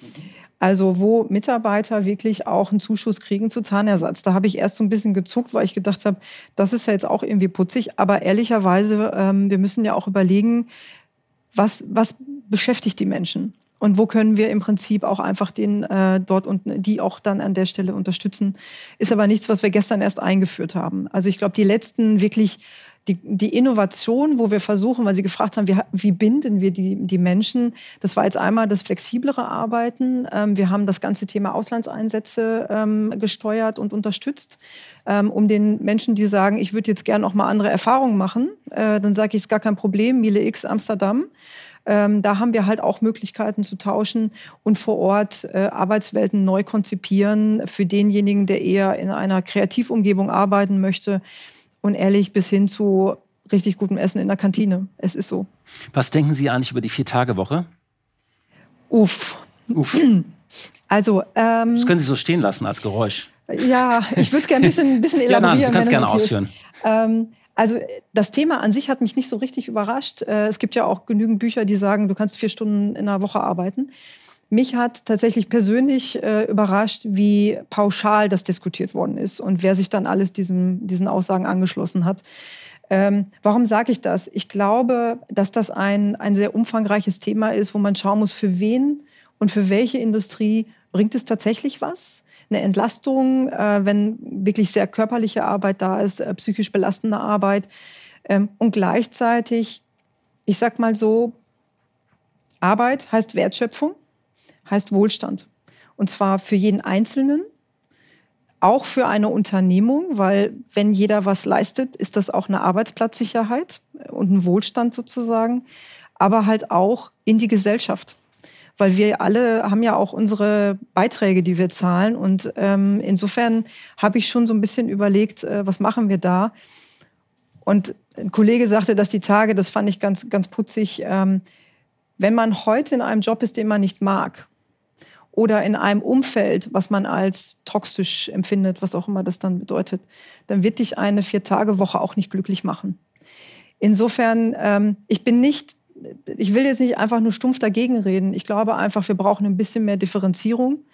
Mhm also wo Mitarbeiter wirklich auch einen Zuschuss kriegen zu Zahnersatz. Da habe ich erst so ein bisschen gezuckt, weil ich gedacht habe, das ist ja jetzt auch irgendwie putzig. Aber ehrlicherweise, ähm, wir müssen ja auch überlegen, was, was beschäftigt die Menschen? Und wo können wir im Prinzip auch einfach den äh, dort unten, die auch dann an der Stelle unterstützen? Ist aber nichts, was wir gestern erst eingeführt haben. Also ich glaube, die letzten wirklich die, die Innovation, wo wir versuchen, weil Sie gefragt haben, wie, wie binden wir die, die Menschen, das war jetzt einmal das flexiblere Arbeiten. Ähm, wir haben das ganze Thema Auslandseinsätze ähm, gesteuert und unterstützt, ähm, um den Menschen, die sagen, ich würde jetzt gerne auch mal andere Erfahrungen machen, äh, dann sage ich, ist gar kein Problem, Miele X Amsterdam. Da haben wir halt auch Möglichkeiten zu tauschen und vor Ort äh, Arbeitswelten neu konzipieren für denjenigen, der eher in einer Kreativumgebung arbeiten möchte und ehrlich bis hin zu richtig gutem Essen in der Kantine. Es ist so. Was denken Sie eigentlich über die Vier-Tage-Woche? Uff. Uff. Also, ähm, das können Sie so stehen lassen als Geräusch. Ja, ich würde es gerne ein bisschen, ein bisschen elaborieren. ja, nein, Sie können es gerne okay ausführen. Ähm, also das Thema an sich hat mich nicht so richtig überrascht. Äh, es gibt ja auch genügend Bücher, die sagen, du kannst vier Stunden in einer Woche arbeiten. Mich hat tatsächlich persönlich äh, überrascht, wie pauschal das diskutiert worden ist und wer sich dann alles diesem, diesen Aussagen angeschlossen hat. Ähm, warum sage ich das? Ich glaube, dass das ein, ein sehr umfangreiches Thema ist, wo man schauen muss, für wen und für welche Industrie bringt es tatsächlich was? Eine Entlastung, äh, wenn wirklich sehr körperliche Arbeit da ist, äh, psychisch belastende Arbeit. Ähm, und gleichzeitig, ich sag mal so, Arbeit heißt Wertschöpfung heißt Wohlstand. Und zwar für jeden Einzelnen, auch für eine Unternehmung, weil wenn jeder was leistet, ist das auch eine Arbeitsplatzsicherheit und ein Wohlstand sozusagen, aber halt auch in die Gesellschaft. Weil wir alle haben ja auch unsere Beiträge, die wir zahlen. Und ähm, insofern habe ich schon so ein bisschen überlegt, äh, was machen wir da? Und ein Kollege sagte, dass die Tage, das fand ich ganz, ganz putzig, ähm, wenn man heute in einem Job ist, den man nicht mag, oder in einem Umfeld, was man als toxisch empfindet, was auch immer das dann bedeutet, dann wird dich eine Vier-Tage-Woche auch nicht glücklich machen. Insofern, ähm, ich bin nicht, ich will jetzt nicht einfach nur stumpf dagegen reden. Ich glaube einfach, wir brauchen ein bisschen mehr Differenzierung.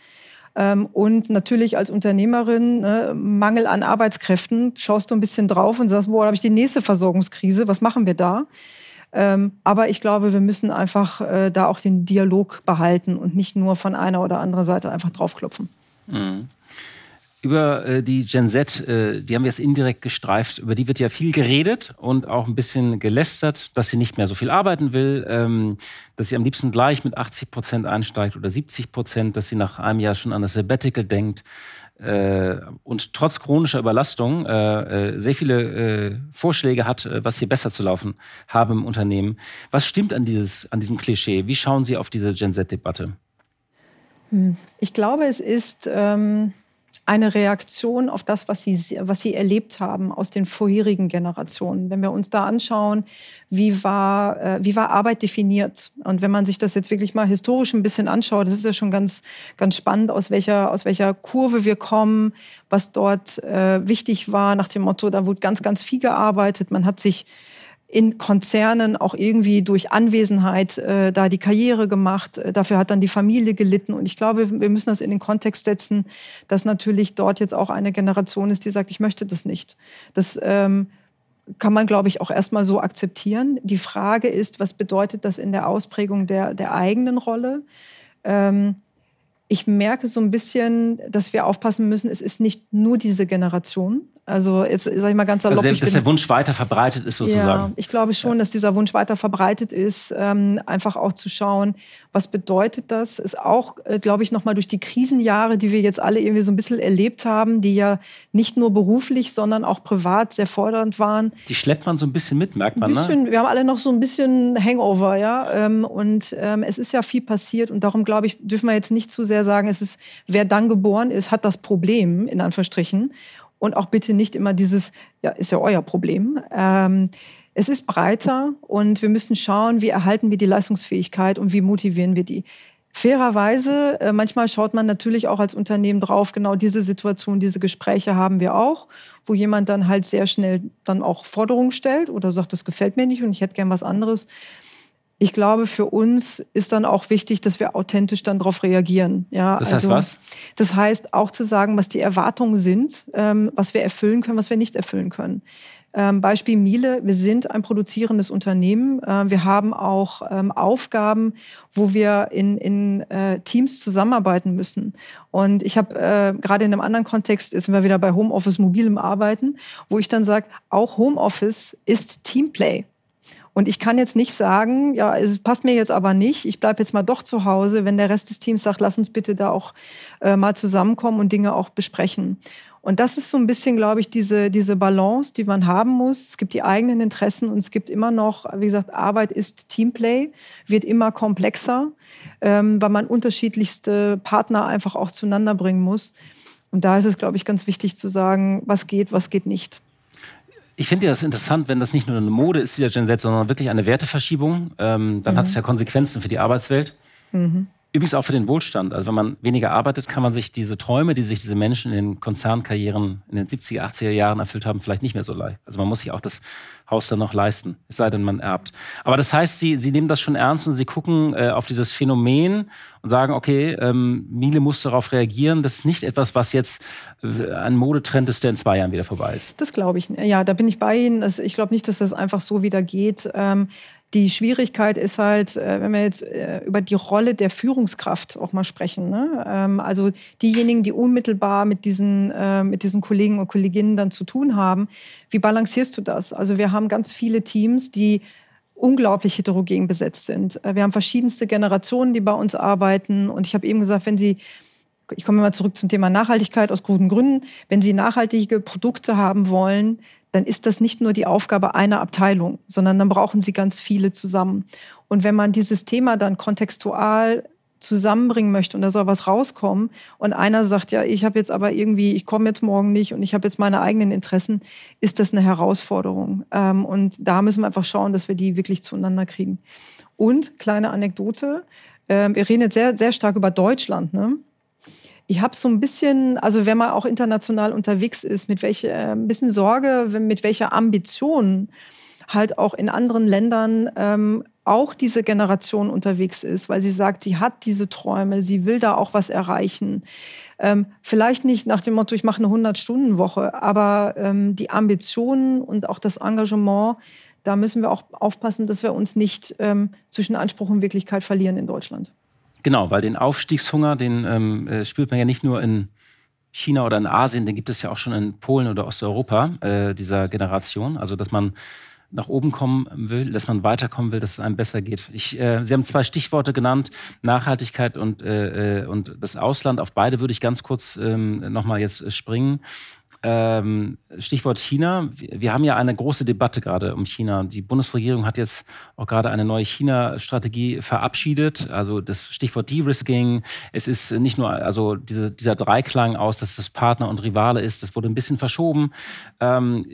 Ähm, und natürlich als Unternehmerin, ne, Mangel an Arbeitskräften, schaust du ein bisschen drauf und sagst, boah, da habe ich die nächste Versorgungskrise, was machen wir da? Ähm, aber ich glaube, wir müssen einfach äh, da auch den Dialog behalten und nicht nur von einer oder anderen Seite einfach draufklopfen. Mhm. Über äh, die Gen Z, äh, die haben wir jetzt indirekt gestreift, über die wird ja viel geredet und auch ein bisschen gelästert, dass sie nicht mehr so viel arbeiten will, ähm, dass sie am liebsten gleich mit 80 Prozent einsteigt oder 70 Prozent, dass sie nach einem Jahr schon an das Sabbatical denkt äh, und trotz chronischer Überlastung äh, äh, sehr viele äh, Vorschläge hat, äh, was hier besser zu laufen habe im Unternehmen. Was stimmt an, dieses, an diesem Klischee? Wie schauen Sie auf diese Gen Z-Debatte? Hm. Ich glaube, es ist ähm, eine Reaktion auf das, was sie, was sie erlebt haben aus den vorherigen Generationen. Wenn wir uns da anschauen, wie war, äh, wie war Arbeit definiert? Und wenn man sich das jetzt wirklich mal historisch ein bisschen anschaut, das ist ja schon ganz, ganz spannend, aus welcher, aus welcher Kurve wir kommen, was dort äh, wichtig war, nach dem Motto, da wurde ganz, ganz viel gearbeitet. Man hat sich in Konzernen auch irgendwie durch Anwesenheit äh, da die Karriere gemacht. Äh, dafür hat dann die Familie gelitten. Und ich glaube, wir müssen das in den Kontext setzen, dass natürlich dort jetzt auch eine Generation ist, die sagt, ich möchte das nicht. Das ähm, kann man, glaube ich, auch erstmal so akzeptieren. Die Frage ist, was bedeutet das in der Ausprägung der, der eigenen Rolle? Ähm, ich merke so ein bisschen, dass wir aufpassen müssen, es ist nicht nur diese Generation. Also jetzt sage ich mal ganz salopp. Also dass der Wunsch weiter verbreitet ist sozusagen. Ja, ich glaube schon, dass dieser Wunsch weiter verbreitet ist, ähm, einfach auch zu schauen, was bedeutet das? Ist auch, äh, glaube ich, nochmal durch die Krisenjahre, die wir jetzt alle irgendwie so ein bisschen erlebt haben, die ja nicht nur beruflich, sondern auch privat sehr fordernd waren. Die schleppt man so ein bisschen mit, merkt man, ein ne? bisschen, ne? Wir haben alle noch so ein bisschen Hangover, ja. Ähm, und ähm, es ist ja viel passiert und darum, glaube ich, dürfen wir jetzt nicht zu sehr sagen, es ist, wer dann geboren ist, hat das Problem, in Anführungsstrichen. Und auch bitte nicht immer dieses, ja, ist ja euer Problem. Ähm, es ist breiter und wir müssen schauen, wie erhalten wir die Leistungsfähigkeit und wie motivieren wir die. Fairerweise, äh, manchmal schaut man natürlich auch als Unternehmen drauf, genau diese Situation, diese Gespräche haben wir auch, wo jemand dann halt sehr schnell dann auch Forderungen stellt oder sagt, das gefällt mir nicht und ich hätte gern was anderes ich glaube, für uns ist dann auch wichtig, dass wir authentisch dann darauf reagieren. Ja, das heißt also, was? Das heißt auch zu sagen, was die Erwartungen sind, ähm, was wir erfüllen können, was wir nicht erfüllen können. Ähm, Beispiel Miele, wir sind ein produzierendes Unternehmen. Äh, wir haben auch ähm, Aufgaben, wo wir in, in äh, Teams zusammenarbeiten müssen. Und ich habe äh, gerade in einem anderen Kontext, jetzt sind wir wieder bei Homeoffice, mobilem Arbeiten, wo ich dann sage, auch Homeoffice ist Teamplay. Und ich kann jetzt nicht sagen, ja, es passt mir jetzt aber nicht, ich bleibe jetzt mal doch zu Hause, wenn der Rest des Teams sagt, lass uns bitte da auch äh, mal zusammenkommen und Dinge auch besprechen. Und das ist so ein bisschen, glaube ich, diese, diese Balance, die man haben muss. Es gibt die eigenen Interessen und es gibt immer noch, wie gesagt, Arbeit ist Teamplay, wird immer komplexer, ähm, weil man unterschiedlichste Partner einfach auch zueinander bringen muss. Und da ist es, glaube ich, ganz wichtig zu sagen, was geht, was geht nicht. Ich finde ja das interessant, wenn das nicht nur eine Mode ist, die der Gen Z, sondern wirklich eine Werteverschiebung. Ähm, dann mhm. hat es ja Konsequenzen für die Arbeitswelt. Mhm. Übrigens auch für den Wohlstand. Also wenn man weniger arbeitet, kann man sich diese Träume, die sich diese Menschen in den Konzernkarrieren in den 70er, 80er Jahren erfüllt haben, vielleicht nicht mehr so leicht. Also man muss sich auch das Haus dann noch leisten, es sei denn, man erbt. Aber das heißt, Sie, Sie nehmen das schon ernst und Sie gucken äh, auf dieses Phänomen und sagen, okay, ähm, Miele muss darauf reagieren. Das ist nicht etwas, was jetzt äh, ein Modetrend ist, der in zwei Jahren wieder vorbei ist. Das glaube ich. Ja, da bin ich bei Ihnen. Ich glaube nicht, dass das einfach so wieder geht. Ähm, die Schwierigkeit ist halt, äh, wenn wir jetzt äh, über die Rolle der Führungskraft auch mal sprechen. Ne? Ähm, also diejenigen, die unmittelbar mit diesen, äh, mit diesen Kollegen und Kolleginnen dann zu tun haben. Wie balancierst du das? Also wir haben ganz viele Teams, die unglaublich heterogen besetzt sind. Wir haben verschiedenste Generationen, die bei uns arbeiten. Und ich habe eben gesagt, wenn Sie ich komme mal zurück zum Thema Nachhaltigkeit aus guten Gründen. Wenn Sie nachhaltige Produkte haben wollen, dann ist das nicht nur die Aufgabe einer Abteilung, sondern dann brauchen sie ganz viele zusammen. Und wenn man dieses Thema dann kontextual zusammenbringen möchte und da soll was rauskommen und einer sagt, ja, ich habe jetzt aber irgendwie, ich komme jetzt morgen nicht und ich habe jetzt meine eigenen Interessen, ist das eine Herausforderung. Ähm, und da müssen wir einfach schauen, dass wir die wirklich zueinander kriegen. Und kleine Anekdote, ähm, wir reden jetzt sehr, sehr stark über Deutschland. Ne? Ich habe so ein bisschen, also wenn man auch international unterwegs ist, mit welcher, äh, ein bisschen Sorge, mit welcher Ambition halt auch in anderen Ländern ähm, auch diese Generation unterwegs ist, weil sie sagt, sie hat diese Träume, sie will da auch was erreichen. Ähm, vielleicht nicht nach dem Motto, ich mache eine 100-Stunden-Woche, aber ähm, die Ambitionen und auch das Engagement, da müssen wir auch aufpassen, dass wir uns nicht ähm, zwischen Anspruch und Wirklichkeit verlieren in Deutschland. Genau, weil den Aufstiegshunger, den ähm, äh, spürt man ja nicht nur in China oder in Asien, den gibt es ja auch schon in Polen oder Osteuropa, äh, dieser Generation. Also, dass man nach oben kommen will, dass man weiterkommen will, dass es einem besser geht. Ich, äh, Sie haben zwei Stichworte genannt, Nachhaltigkeit und, äh, äh und das Ausland. Auf beide würde ich ganz kurz ähm, nochmal jetzt springen. Ähm, Stichwort China. Wir haben ja eine große Debatte gerade um China. Die Bundesregierung hat jetzt auch gerade eine neue China-Strategie verabschiedet. Also das Stichwort De-Risking. Es ist nicht nur also diese, dieser Dreiklang aus, dass es Partner und Rivale ist. Das wurde ein bisschen verschoben. Ähm,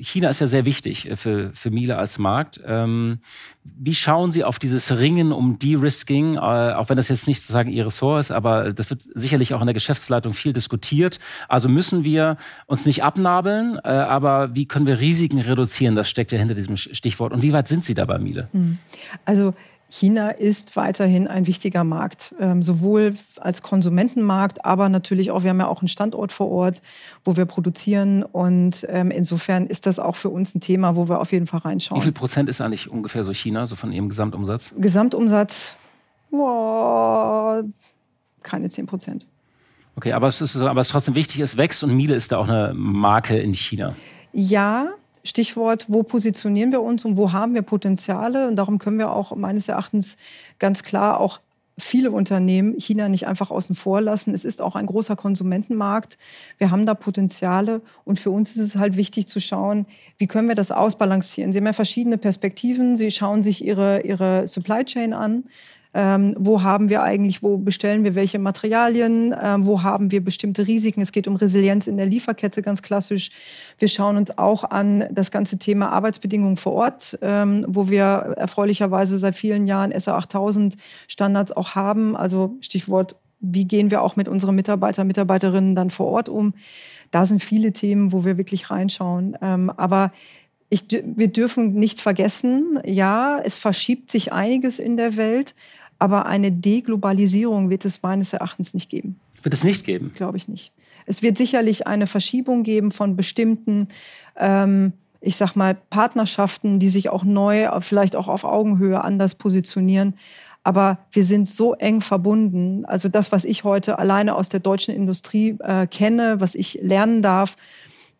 China ist ja sehr wichtig für, für Miele als Markt. Ähm, wie schauen Sie auf dieses Ringen um De-Risking, äh, auch wenn das jetzt nicht sozusagen Ihr Ressort ist, aber das wird sicherlich auch in der Geschäftsleitung viel diskutiert. Also müssen wir uns nicht abnabeln, äh, aber wie können wir Risiken reduzieren? Das steckt ja hinter diesem Stichwort. Und wie weit sind Sie dabei, Miele? Hm. Also China ist weiterhin ein wichtiger Markt, ähm, sowohl als Konsumentenmarkt, aber natürlich auch, wir haben ja auch einen Standort vor Ort, wo wir produzieren. Und ähm, insofern ist das auch für uns ein Thema, wo wir auf jeden Fall reinschauen. Wie viel Prozent ist eigentlich ungefähr so China, so von Ihrem Gesamtumsatz? Gesamtumsatz, boah, keine 10 Prozent. Okay, aber es, ist, aber es trotzdem wichtig, es wächst und Miele ist da auch eine Marke in China. Ja, Stichwort, wo positionieren wir uns und wo haben wir Potenziale? Und darum können wir auch meines Erachtens ganz klar auch viele Unternehmen China nicht einfach außen vor lassen. Es ist auch ein großer Konsumentenmarkt. Wir haben da Potenziale und für uns ist es halt wichtig zu schauen, wie können wir das ausbalancieren. Sie haben ja verschiedene Perspektiven. Sie schauen sich ihre, ihre Supply Chain an. Ähm, wo haben wir eigentlich, wo bestellen wir welche Materialien, ähm, wo haben wir bestimmte Risiken. Es geht um Resilienz in der Lieferkette ganz klassisch. Wir schauen uns auch an das ganze Thema Arbeitsbedingungen vor Ort, ähm, wo wir erfreulicherweise seit vielen Jahren SA 8000 Standards auch haben. Also Stichwort, wie gehen wir auch mit unseren Mitarbeitern, Mitarbeiterinnen dann vor Ort um? Da sind viele Themen, wo wir wirklich reinschauen. Ähm, aber ich, wir dürfen nicht vergessen, ja, es verschiebt sich einiges in der Welt, aber eine Deglobalisierung wird es meines Erachtens nicht geben. Wird es nicht geben? Glaube ich nicht. Es wird sicherlich eine Verschiebung geben von bestimmten, ähm, ich sag mal, Partnerschaften, die sich auch neu, vielleicht auch auf Augenhöhe anders positionieren. Aber wir sind so eng verbunden. Also das, was ich heute alleine aus der deutschen Industrie äh, kenne, was ich lernen darf,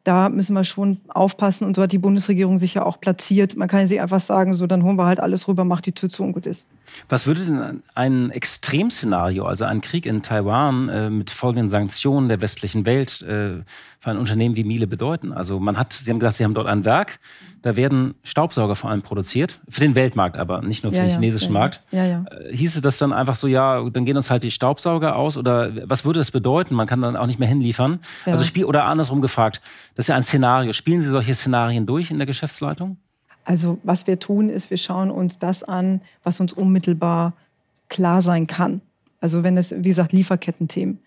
da müssen wir schon aufpassen und so hat die Bundesregierung sich ja auch platziert. Man kann ja nicht einfach sagen, so dann holen wir halt alles rüber, macht die Tür zu und gut ist. Was würde denn ein Extremszenario, also ein Krieg in Taiwan äh, mit folgenden Sanktionen der westlichen Welt äh, für ein Unternehmen wie Miele bedeuten? Also man hat, Sie haben gesagt, Sie haben dort ein Werk, da werden Staubsauger vor allem produziert, für den Weltmarkt aber, nicht nur für ja, den chinesischen ja, Markt. Ja. Äh, hieße das dann einfach so, ja, dann gehen uns halt die Staubsauger aus oder was würde das bedeuten? Man kann dann auch nicht mehr hinliefern. Also Spiel oder andersrum gefragt, das ist ja ein Szenario. Spielen Sie solche Szenarien durch in der Geschäftsleitung? Also was wir tun, ist, wir schauen uns das an, was uns unmittelbar klar sein kann. Also wenn es, wie gesagt, Lieferkettenthemen.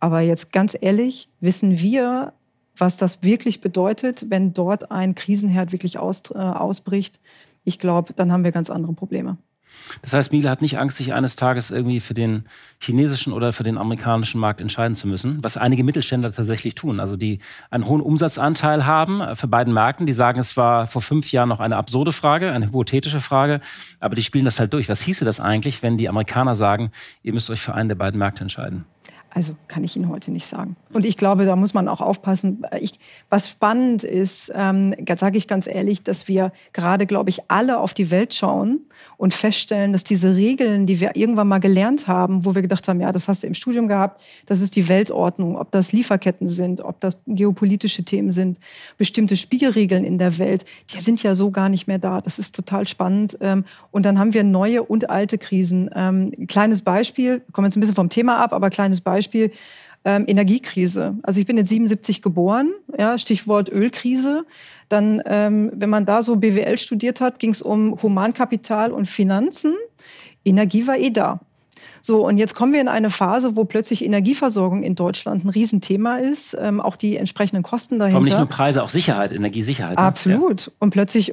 Aber jetzt ganz ehrlich, wissen wir, was das wirklich bedeutet, wenn dort ein Krisenherd wirklich aus, äh, ausbricht? Ich glaube, dann haben wir ganz andere Probleme. Das heißt, Miele hat nicht Angst, sich eines Tages irgendwie für den chinesischen oder für den amerikanischen Markt entscheiden zu müssen, was einige Mittelständler tatsächlich tun. Also die einen hohen Umsatzanteil haben äh, für beiden Märkten. Die sagen, es war vor fünf Jahren noch eine absurde Frage, eine hypothetische Frage, aber die spielen das halt durch. Was hieße das eigentlich, wenn die Amerikaner sagen, ihr müsst euch für einen der beiden Märkte entscheiden? Also kann ich Ihnen heute nicht sagen. Und ich glaube, da muss man auch aufpassen. Ich, was spannend ist, ähm, sage ich ganz ehrlich, dass wir gerade, glaube ich, alle auf die Welt schauen und feststellen, dass diese Regeln, die wir irgendwann mal gelernt haben, wo wir gedacht haben, ja, das hast du im Studium gehabt, das ist die Weltordnung, ob das Lieferketten sind, ob das geopolitische Themen sind, bestimmte Spielregeln in der Welt, die sind ja so gar nicht mehr da. Das ist total spannend. Ähm, und dann haben wir neue und alte Krisen. Ähm, kleines Beispiel, kommen jetzt ein bisschen vom Thema ab, aber kleines Beispiel. Beispiel ähm, Energiekrise. Also ich bin jetzt 77 geboren, ja, Stichwort Ölkrise. Dann, ähm, wenn man da so BWL studiert hat, ging es um Humankapital und Finanzen. Energie war eh da. So, und jetzt kommen wir in eine Phase, wo plötzlich Energieversorgung in Deutschland ein Riesenthema ist, ähm, auch die entsprechenden Kosten dahinter. Aber nicht nur Preise, auch Sicherheit, Energiesicherheit. Ne? Absolut. Ja. Und plötzlich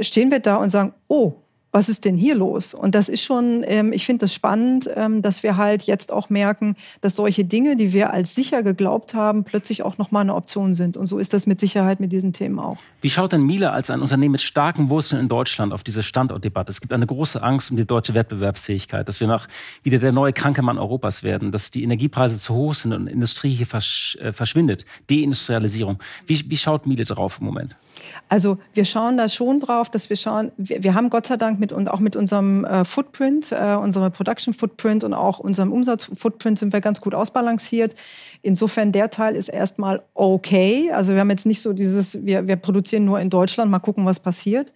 stehen wir da und sagen, oh, was ist denn hier los? Und das ist schon, ähm, ich finde das spannend, ähm, dass wir halt jetzt auch merken, dass solche Dinge, die wir als sicher geglaubt haben, plötzlich auch nochmal eine Option sind. Und so ist das mit Sicherheit mit diesen Themen auch. Wie schaut denn Miele als ein Unternehmen mit starken Wurzeln in Deutschland auf diese Standortdebatte? Es gibt eine große Angst um die deutsche Wettbewerbsfähigkeit, dass wir nach wieder der neue kranke Mann Europas werden, dass die Energiepreise zu hoch sind und Industrie hier versch äh, verschwindet. Deindustrialisierung. Wie, wie schaut Miele drauf im Moment? Also wir schauen da schon drauf, dass wir schauen, wir, wir haben Gott sei Dank mit und auch mit unserem äh, Footprint, äh, unserem Production Footprint und auch unserem Umsatz-Footprint sind wir ganz gut ausbalanciert. Insofern der Teil ist erstmal okay. Also wir haben jetzt nicht so dieses, wir, wir produzieren nur in Deutschland, mal gucken, was passiert.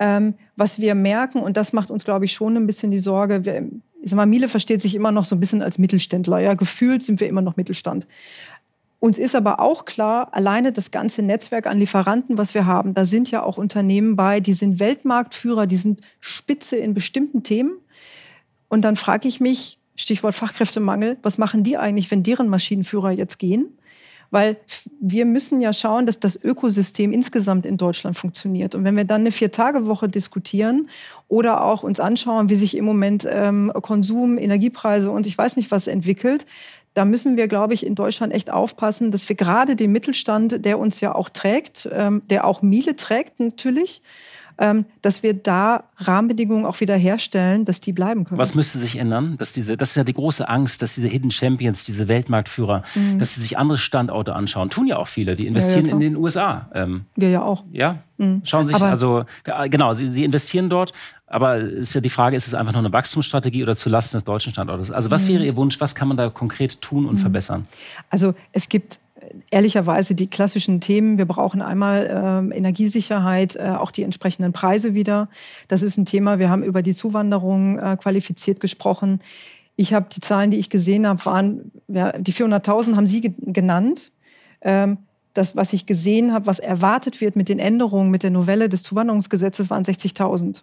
Ähm, was wir merken, und das macht uns, glaube ich, schon ein bisschen die Sorge, wir, ich sag mal, Miele versteht sich immer noch so ein bisschen als Mittelständler. Ja, gefühlt sind wir immer noch Mittelstand. Uns ist aber auch klar, alleine das ganze Netzwerk an Lieferanten, was wir haben, da sind ja auch Unternehmen bei, die sind Weltmarktführer, die sind Spitze in bestimmten Themen. Und dann frage ich mich, Stichwort Fachkräftemangel, was machen die eigentlich, wenn deren Maschinenführer jetzt gehen? Weil wir müssen ja schauen, dass das Ökosystem insgesamt in Deutschland funktioniert. Und wenn wir dann eine Vier-Tage-Woche diskutieren oder auch uns anschauen, wie sich im Moment ähm, Konsum, Energiepreise und ich weiß nicht was entwickelt, da müssen wir, glaube ich, in Deutschland echt aufpassen, dass wir gerade den Mittelstand, der uns ja auch trägt, ähm, der auch Miele trägt natürlich, ähm, dass wir da Rahmenbedingungen auch wieder herstellen, dass die bleiben können. Was müsste sich ändern? Dass diese, das ist ja die große Angst, dass diese Hidden Champions, diese Weltmarktführer, mhm. dass sie sich andere Standorte anschauen. Tun ja auch viele, die investieren ja, ja, in den USA. Ähm, wir ja auch. Ja, mhm. schauen sich, Aber also genau, sie, sie investieren dort, aber ist ja die Frage, ist es einfach nur eine Wachstumsstrategie oder zulasten des deutschen Standortes? Also was mhm. wäre Ihr Wunsch? Was kann man da konkret tun und mhm. verbessern? Also es gibt ehrlicherweise die klassischen Themen. Wir brauchen einmal äh, Energiesicherheit, äh, auch die entsprechenden Preise wieder. Das ist ein Thema. Wir haben über die Zuwanderung äh, qualifiziert gesprochen. Ich habe die Zahlen, die ich gesehen habe, waren ja, die 400.000 haben Sie ge genannt. Ähm, das, was ich gesehen habe, was erwartet wird mit den Änderungen, mit der Novelle des Zuwanderungsgesetzes, waren 60.000.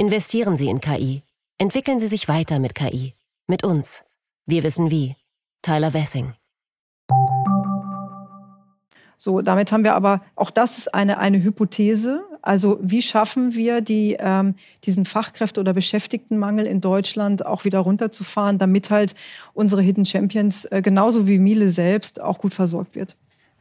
Investieren Sie in KI. Entwickeln Sie sich weiter mit KI. Mit uns. Wir wissen wie. Tyler Wessing. So, damit haben wir aber, auch das ist eine, eine Hypothese. Also wie schaffen wir die, ähm, diesen Fachkräfte- oder Beschäftigtenmangel in Deutschland auch wieder runterzufahren, damit halt unsere Hidden Champions äh, genauso wie Miele selbst auch gut versorgt wird?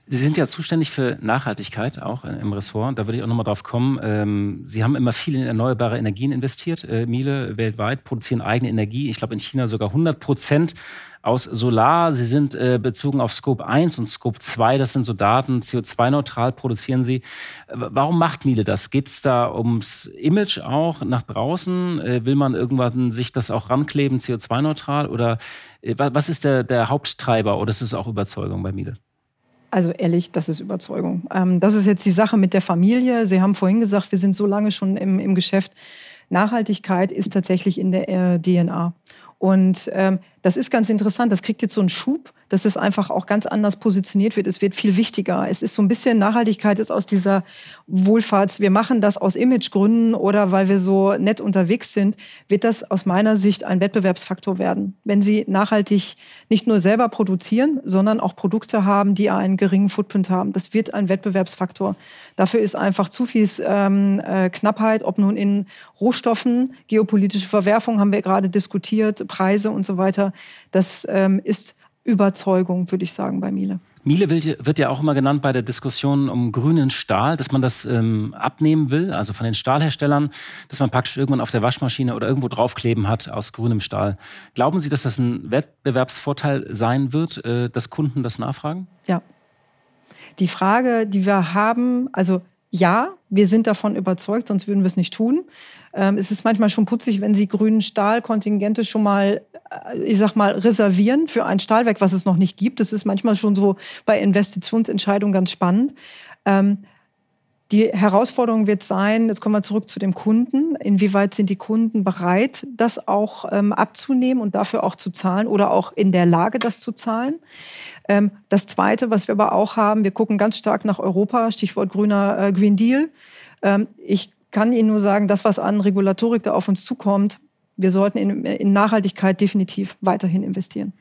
Sie sind ja zuständig für Nachhaltigkeit auch im Ressort. Da würde ich auch nochmal drauf kommen. Ähm, Sie haben immer viel in erneuerbare Energien investiert. Äh, Miele weltweit produzieren eigene Energie. Ich glaube in China sogar 100 Prozent aus Solar. Sie sind äh, bezogen auf Scope 1 und Scope 2. Das sind so Daten. CO2-neutral produzieren Sie. Warum macht Miele das? Geht es da ums Image auch nach draußen? Äh, will man irgendwann sich das auch rankleben, CO2-neutral? Oder was ist der, der Haupttreiber? Oder ist es auch Überzeugung bei Miele? Also ehrlich, das ist Überzeugung. Ähm, das ist jetzt die Sache mit der Familie. Sie haben vorhin gesagt, wir sind so lange schon im, im Geschäft. Nachhaltigkeit ist tatsächlich in der äh, DNA. Und ähm, das ist ganz interessant. Das kriegt jetzt so einen Schub, dass es einfach auch ganz anders positioniert wird. Es wird viel wichtiger. Es ist so ein bisschen Nachhaltigkeit ist aus dieser Wohlfahrts, wir machen das aus Imagegründen oder weil wir so nett unterwegs sind, wird das aus meiner Sicht ein Wettbewerbsfaktor werden. Wenn Sie nachhaltig nicht nur selber produzieren, sondern auch Produkte haben, die einen geringen Footprint haben. Das wird ein Wettbewerbsfaktor. Dafür ist einfach zu viel ähm, äh, Knappheit, ob nun in Rohstoffen, geopolitische Verwerfung haben wir gerade diskutiert, Preise und so weiter. Das ähm, ist Überzeugung, würde ich sagen, bei Miele. Miele wird ja auch immer genannt bei der Diskussion um grünen Stahl, dass man das ähm, abnehmen will, also von den Stahlherstellern, dass man praktisch irgendwann auf der Waschmaschine oder irgendwo draufkleben hat aus grünem Stahl. Glauben Sie, dass das ein Wettbewerbsvorteil sein wird, äh, dass Kunden das nachfragen? Ja. Die Frage, die wir haben, also ja, wir sind davon überzeugt, sonst würden wir es nicht tun. Ähm, es ist manchmal schon putzig, wenn Sie grünen Stahlkontingente schon mal, ich sag mal, reservieren für ein Stahlwerk, was es noch nicht gibt. Das ist manchmal schon so bei Investitionsentscheidungen ganz spannend. Ähm, die Herausforderung wird sein, jetzt kommen wir zurück zu dem Kunden, inwieweit sind die Kunden bereit, das auch ähm, abzunehmen und dafür auch zu zahlen oder auch in der Lage, das zu zahlen. Ähm, das Zweite, was wir aber auch haben, wir gucken ganz stark nach Europa, Stichwort grüner äh, Green Deal. Ähm, ich kann Ihnen nur sagen, das, was an Regulatorik da auf uns zukommt, wir sollten in, in Nachhaltigkeit definitiv weiterhin investieren.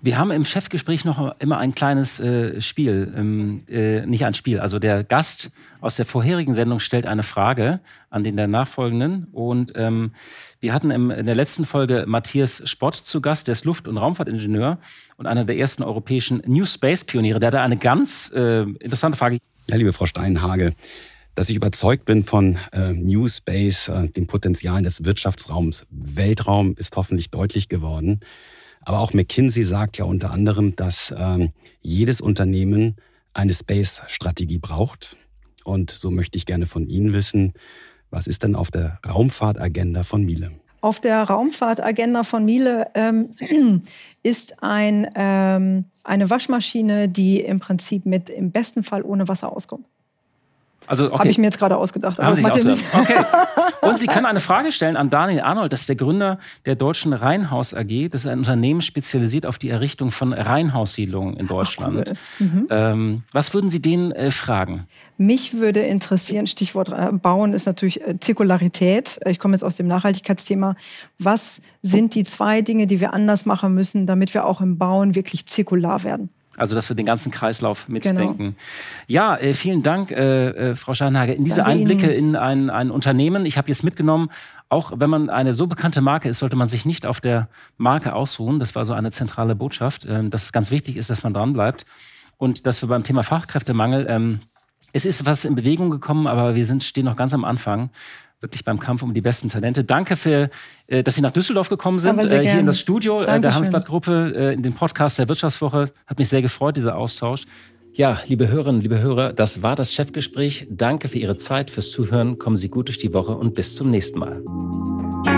Wir haben im Chefgespräch noch immer ein kleines äh, Spiel, ähm, äh, nicht ein Spiel. Also der Gast aus der vorherigen Sendung stellt eine Frage an den der nachfolgenden. Und ähm, wir hatten im, in der letzten Folge Matthias Spott zu Gast, der ist Luft- und Raumfahrtingenieur und einer der ersten europäischen New Space-Pioniere. Der hatte eine ganz äh, interessante Frage. Ja, liebe Frau Steinhagel, dass ich überzeugt bin von äh, New Space, äh, dem Potenzial des Wirtschaftsraums Weltraum, ist hoffentlich deutlich geworden. Aber auch McKinsey sagt ja unter anderem, dass ähm, jedes Unternehmen eine Space-Strategie braucht. Und so möchte ich gerne von Ihnen wissen, was ist denn auf der Raumfahrtagenda von Miele? Auf der Raumfahrtagenda von Miele ähm, ist ein, ähm, eine Waschmaschine, die im Prinzip mit im besten Fall ohne Wasser auskommt. Also, okay. Habe ich mir jetzt gerade ausgedacht. Haben Sie ausgedacht. Okay. Und Sie können eine Frage stellen an Daniel Arnold. Das ist der Gründer der Deutschen Reinhaus AG. Das ist ein Unternehmen spezialisiert auf die Errichtung von Reinhaussiedlungen in Deutschland. Ach, cool. mhm. ähm, was würden Sie denen äh, fragen? Mich würde interessieren, Stichwort äh, Bauen ist natürlich äh, Zirkularität. Ich komme jetzt aus dem Nachhaltigkeitsthema. Was sind die zwei Dinge, die wir anders machen müssen, damit wir auch im Bauen wirklich zirkular werden? Also, dass wir den ganzen Kreislauf mitdenken. Genau. Ja, äh, vielen Dank, äh, äh, Frau Scheinhage. In diese Danke Einblicke Ihnen. in ein, ein Unternehmen. Ich habe jetzt mitgenommen, auch wenn man eine so bekannte Marke ist, sollte man sich nicht auf der Marke ausruhen. Das war so eine zentrale Botschaft, äh, dass es ganz wichtig ist, dass man dran bleibt. Und dass wir beim Thema Fachkräftemangel, ähm, es ist was in Bewegung gekommen, aber wir sind, stehen noch ganz am Anfang wirklich beim Kampf um die besten Talente. Danke für, äh, dass Sie nach Düsseldorf gekommen sind, äh, hier in das Studio Dankeschön. der Hansblatt-Gruppe, äh, in den Podcast der Wirtschaftswoche. Hat mich sehr gefreut, dieser Austausch. Ja, liebe Hörerinnen, liebe Hörer, das war das Chefgespräch. Danke für Ihre Zeit, fürs Zuhören. Kommen Sie gut durch die Woche und bis zum nächsten Mal.